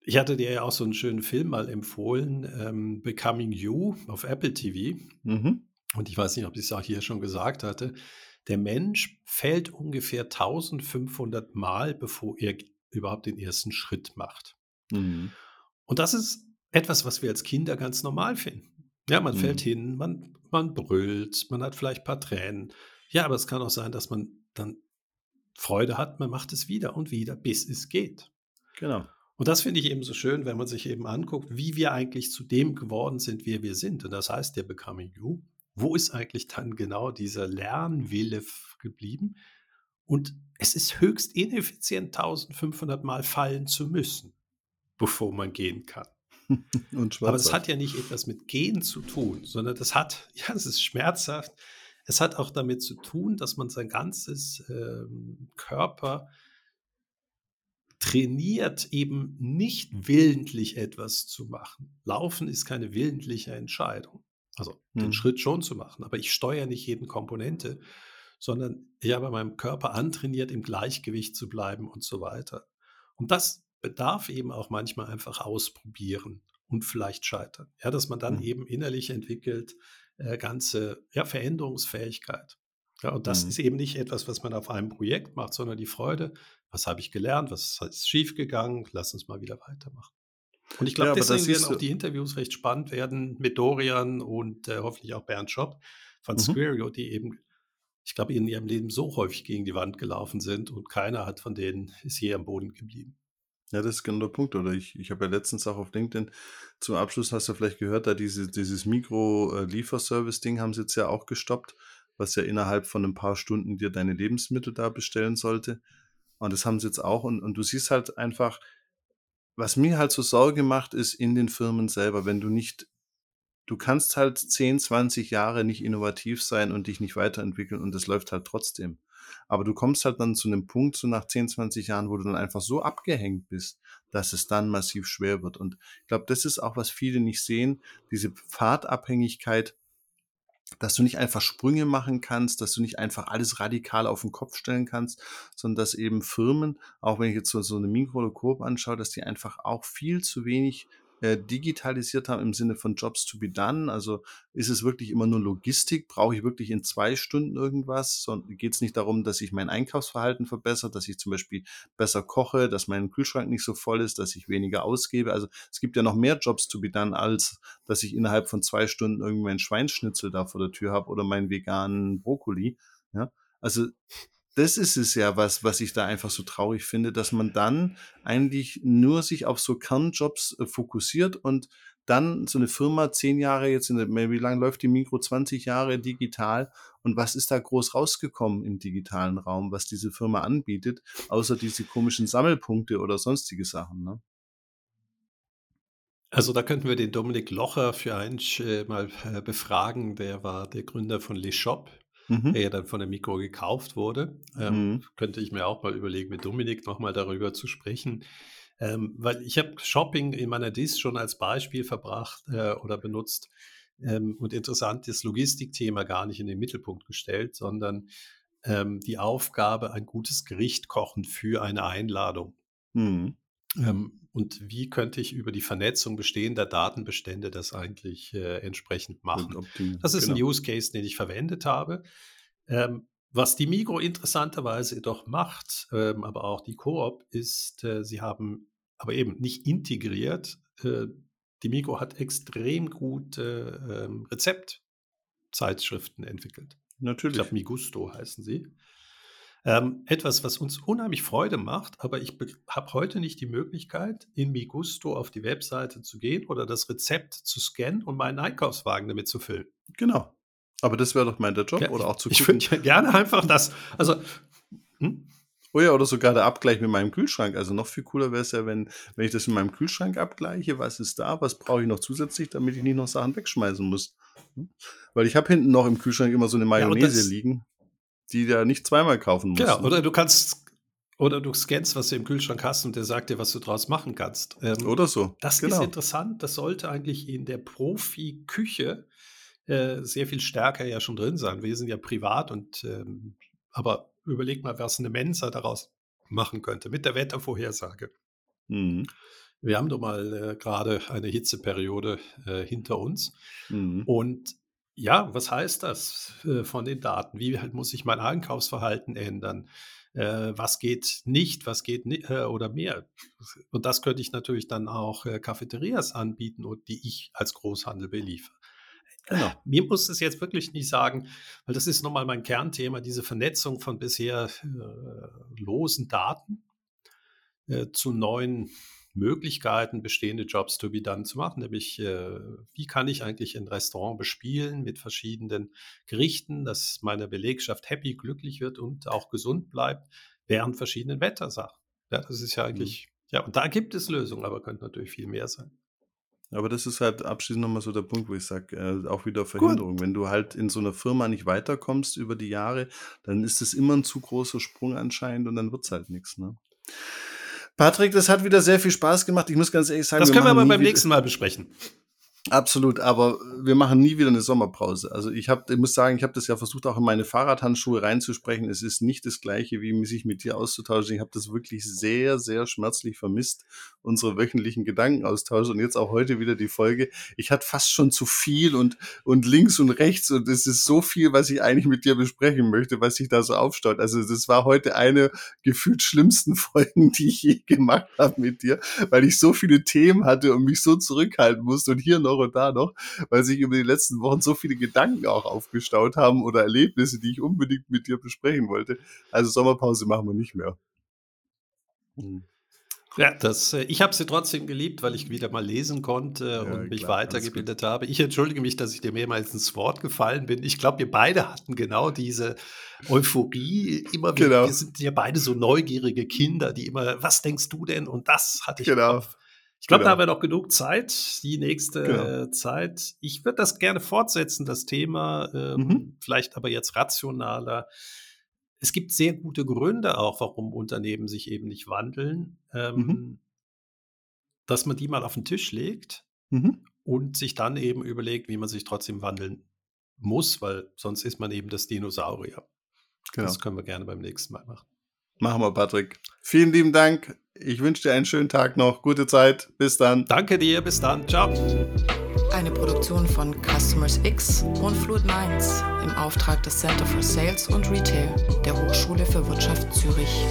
ich hatte dir ja auch so einen schönen Film mal empfohlen, ähm, Becoming You auf Apple TV. Mhm. Und ich weiß nicht, ob ich es auch hier schon gesagt hatte. Der Mensch fällt ungefähr 1500 Mal, bevor er überhaupt den ersten Schritt macht. Mhm. Und das ist etwas, was wir als Kinder ganz normal finden. Ja, man mhm. fällt hin, man, man brüllt, man hat vielleicht ein paar Tränen. Ja, aber es kann auch sein, dass man dann Freude hat, man macht es wieder und wieder, bis es geht. Genau. Und das finde ich eben so schön, wenn man sich eben anguckt, wie wir eigentlich zu dem geworden sind, wie wir sind. Und das heißt der Becoming You. Wo ist eigentlich dann genau dieser Lernwille geblieben? Und es ist höchst ineffizient, 1500 Mal fallen zu müssen bevor man gehen kann. (laughs) Aber das hat ja nicht etwas mit Gehen zu tun, sondern das hat, (laughs) ja, es ist schmerzhaft. Es hat auch damit zu tun, dass man sein ganzes ähm, Körper trainiert, eben nicht willentlich etwas zu machen. Laufen ist keine willentliche Entscheidung. Also hm. den Schritt schon zu machen, aber ich steuere nicht jeden Komponente, sondern ich habe meinem Körper antrainiert, im Gleichgewicht zu bleiben und so weiter. Und das bedarf eben auch manchmal einfach ausprobieren und vielleicht scheitern. Ja, dass man dann mhm. eben innerlich entwickelt, äh, ganze ja, Veränderungsfähigkeit. Ja, und das mhm. ist eben nicht etwas, was man auf einem Projekt macht, sondern die Freude, was habe ich gelernt, was ist schiefgegangen, lass uns mal wieder weitermachen. Und ich glaube, ja, deswegen werden auch die Interviews recht spannend werden mit Dorian und äh, hoffentlich auch Bernd Schopp von mhm. Squario, die eben, ich glaube, in ihrem Leben so häufig gegen die Wand gelaufen sind und keiner hat von denen ist je am Boden geblieben. Ja, das ist genau der Punkt. Oder ich, ich habe ja letztens auch auf LinkedIn zum Abschluss, hast du vielleicht gehört, da diese, dieses Mikro-Lieferservice-Ding haben sie jetzt ja auch gestoppt, was ja innerhalb von ein paar Stunden dir deine Lebensmittel da bestellen sollte. Und das haben sie jetzt auch. Und, und du siehst halt einfach, was mir halt so Sorge macht, ist in den Firmen selber, wenn du nicht, du kannst halt 10, 20 Jahre nicht innovativ sein und dich nicht weiterentwickeln und das läuft halt trotzdem. Aber du kommst halt dann zu einem Punkt, so nach 10, 20 Jahren, wo du dann einfach so abgehängt bist, dass es dann massiv schwer wird. Und ich glaube, das ist auch, was viele nicht sehen, diese Pfadabhängigkeit, dass du nicht einfach Sprünge machen kannst, dass du nicht einfach alles radikal auf den Kopf stellen kannst, sondern dass eben Firmen, auch wenn ich jetzt so, eine Mikro oder Coop anschaue, dass die einfach auch viel zu wenig äh, digitalisiert haben im Sinne von Jobs to be done? Also ist es wirklich immer nur Logistik? Brauche ich wirklich in zwei Stunden irgendwas? Geht es nicht darum, dass ich mein Einkaufsverhalten verbessert, dass ich zum Beispiel besser koche, dass mein Kühlschrank nicht so voll ist, dass ich weniger ausgebe? Also es gibt ja noch mehr Jobs to be done, als dass ich innerhalb von zwei Stunden irgendwie mein Schweinschnitzel da vor der Tür habe oder meinen veganen Brokkoli. Ja? Also das ist es ja, was, was ich da einfach so traurig finde, dass man dann eigentlich nur sich auf so Kernjobs äh, fokussiert und dann so eine Firma zehn Jahre jetzt in der, wie lange läuft die Mikro? 20 Jahre digital und was ist da groß rausgekommen im digitalen Raum, was diese Firma anbietet, außer diese komischen Sammelpunkte oder sonstige Sachen, ne? Also da könnten wir den Dominik Locher für einen äh, mal äh, befragen. Der war der Gründer von Le Shop mhm. der ja dann von der Mikro gekauft wurde. Ähm, mhm. Könnte ich mir auch mal überlegen, mit Dominik nochmal darüber zu sprechen. Ähm, weil ich habe Shopping in meiner Dis schon als Beispiel verbracht äh, oder benutzt ähm, und interessant das Logistikthema gar nicht in den Mittelpunkt gestellt, sondern ähm, die Aufgabe, ein gutes Gericht kochen für eine Einladung. Mhm. Ähm, und wie könnte ich über die Vernetzung bestehender Datenbestände das eigentlich äh, entsprechend machen? Das ist genau. ein Use Case, den ich verwendet habe. Ähm, was die Migro interessanterweise jedoch macht, ähm, aber auch die Coop, ist, äh, sie haben aber eben nicht integriert. Äh, die Migro hat extrem gute ähm, Rezeptzeitschriften entwickelt. Natürlich. Ich glaube, Migusto heißen sie. Ähm, etwas, was uns unheimlich Freude macht, aber ich habe heute nicht die Möglichkeit, in Migusto auf die Webseite zu gehen oder das Rezept zu scannen und meinen Einkaufswagen damit zu füllen. Genau. Aber das wäre doch mein der Job, ja, oder auch zu gucken. Ich würde ja (laughs) gerne einfach das. Also, hm? Oh ja, oder sogar der Abgleich mit meinem Kühlschrank. Also noch viel cooler wäre es ja, wenn, wenn ich das mit meinem Kühlschrank abgleiche, was ist da, was brauche ich noch zusätzlich, damit ich nicht noch Sachen wegschmeißen muss. Hm? Weil ich habe hinten noch im Kühlschrank immer so eine Mayonnaise ja, liegen die du nicht zweimal kaufen musst. Genau, oder du kannst, oder du scannst, was du im Kühlschrank hast und der sagt dir, was du draus machen kannst. Ähm, oder so. Das genau. ist interessant. Das sollte eigentlich in der Profi-Küche äh, sehr viel stärker ja schon drin sein. Wir sind ja privat und, ähm, aber überleg mal, was eine Mensa daraus machen könnte mit der Wettervorhersage. Mhm. Wir haben doch mal äh, gerade eine Hitzeperiode äh, hinter uns. Mhm. Und ja, was heißt das äh, von den Daten? Wie halt muss ich mein Einkaufsverhalten ändern? Äh, was geht nicht, was geht nicht, äh, oder mehr? Und das könnte ich natürlich dann auch Cafeterias anbieten die ich als Großhandel beliefer. Genau. Mir muss es jetzt wirklich nicht sagen, weil das ist nochmal mein Kernthema, diese Vernetzung von bisher äh, losen Daten äh, zu neuen Möglichkeiten, bestehende Jobs to be done zu machen, nämlich äh, wie kann ich eigentlich ein Restaurant bespielen mit verschiedenen Gerichten, dass meine Belegschaft happy, glücklich wird und auch gesund bleibt während verschiedenen Wettersachen. Ja, das ist ja mhm. eigentlich, mhm. ja, und da gibt es Lösungen, aber könnte natürlich viel mehr sein. Aber das ist halt abschließend nochmal so der Punkt, wo ich sage, äh, auch wieder Verhinderung. Gut. Wenn du halt in so einer Firma nicht weiterkommst über die Jahre, dann ist es immer ein zu großer Sprung anscheinend und dann wird es halt nichts. Ne? Patrick, das hat wieder sehr viel Spaß gemacht. Ich muss ganz ehrlich sagen, das können wir aber beim nächsten Mal besprechen. Absolut, aber wir machen nie wieder eine Sommerpause. Also ich habe, ich muss sagen, ich habe das ja versucht, auch in meine Fahrradhandschuhe reinzusprechen. Es ist nicht das Gleiche, wie sich mit dir auszutauschen. Ich habe das wirklich sehr, sehr schmerzlich vermisst, unsere wöchentlichen Gedankenaustausch und jetzt auch heute wieder die Folge. Ich hatte fast schon zu viel und und links und rechts und es ist so viel, was ich eigentlich mit dir besprechen möchte, was sich da so aufstaut. Also das war heute eine gefühlt schlimmsten (laughs) Folgen, die ich je gemacht habe mit dir, weil ich so viele Themen hatte und mich so zurückhalten musste und hier noch und da noch, weil sich über die letzten Wochen so viele Gedanken auch aufgestaut haben oder Erlebnisse, die ich unbedingt mit dir besprechen wollte. Also Sommerpause machen wir nicht mehr. Hm. Ja, das, äh, ich habe sie trotzdem geliebt, weil ich wieder mal lesen konnte ja, und mich klar, weitergebildet habe. Ich entschuldige mich, dass ich dir mehrmals ins Wort gefallen bin. Ich glaube, wir beide hatten genau diese Euphorie. Immer wieder, genau. wir sind ja beide so neugierige Kinder, die immer, was denkst du denn? Und das hatte ich genau. Ich glaube, genau. da haben wir noch genug Zeit, die nächste genau. Zeit. Ich würde das gerne fortsetzen, das Thema, ähm, mhm. vielleicht aber jetzt rationaler. Es gibt sehr gute Gründe auch, warum Unternehmen sich eben nicht wandeln, ähm, mhm. dass man die mal auf den Tisch legt mhm. und sich dann eben überlegt, wie man sich trotzdem wandeln muss, weil sonst ist man eben das Dinosaurier. Genau. Das können wir gerne beim nächsten Mal machen. Machen wir, Patrick. Vielen lieben Dank. Ich wünsche dir einen schönen Tag noch. Gute Zeit. Bis dann. Danke dir. Bis dann. Ciao. Eine Produktion von Customers X und Fluid Minds im Auftrag des Center for Sales und Retail der Hochschule für Wirtschaft Zürich.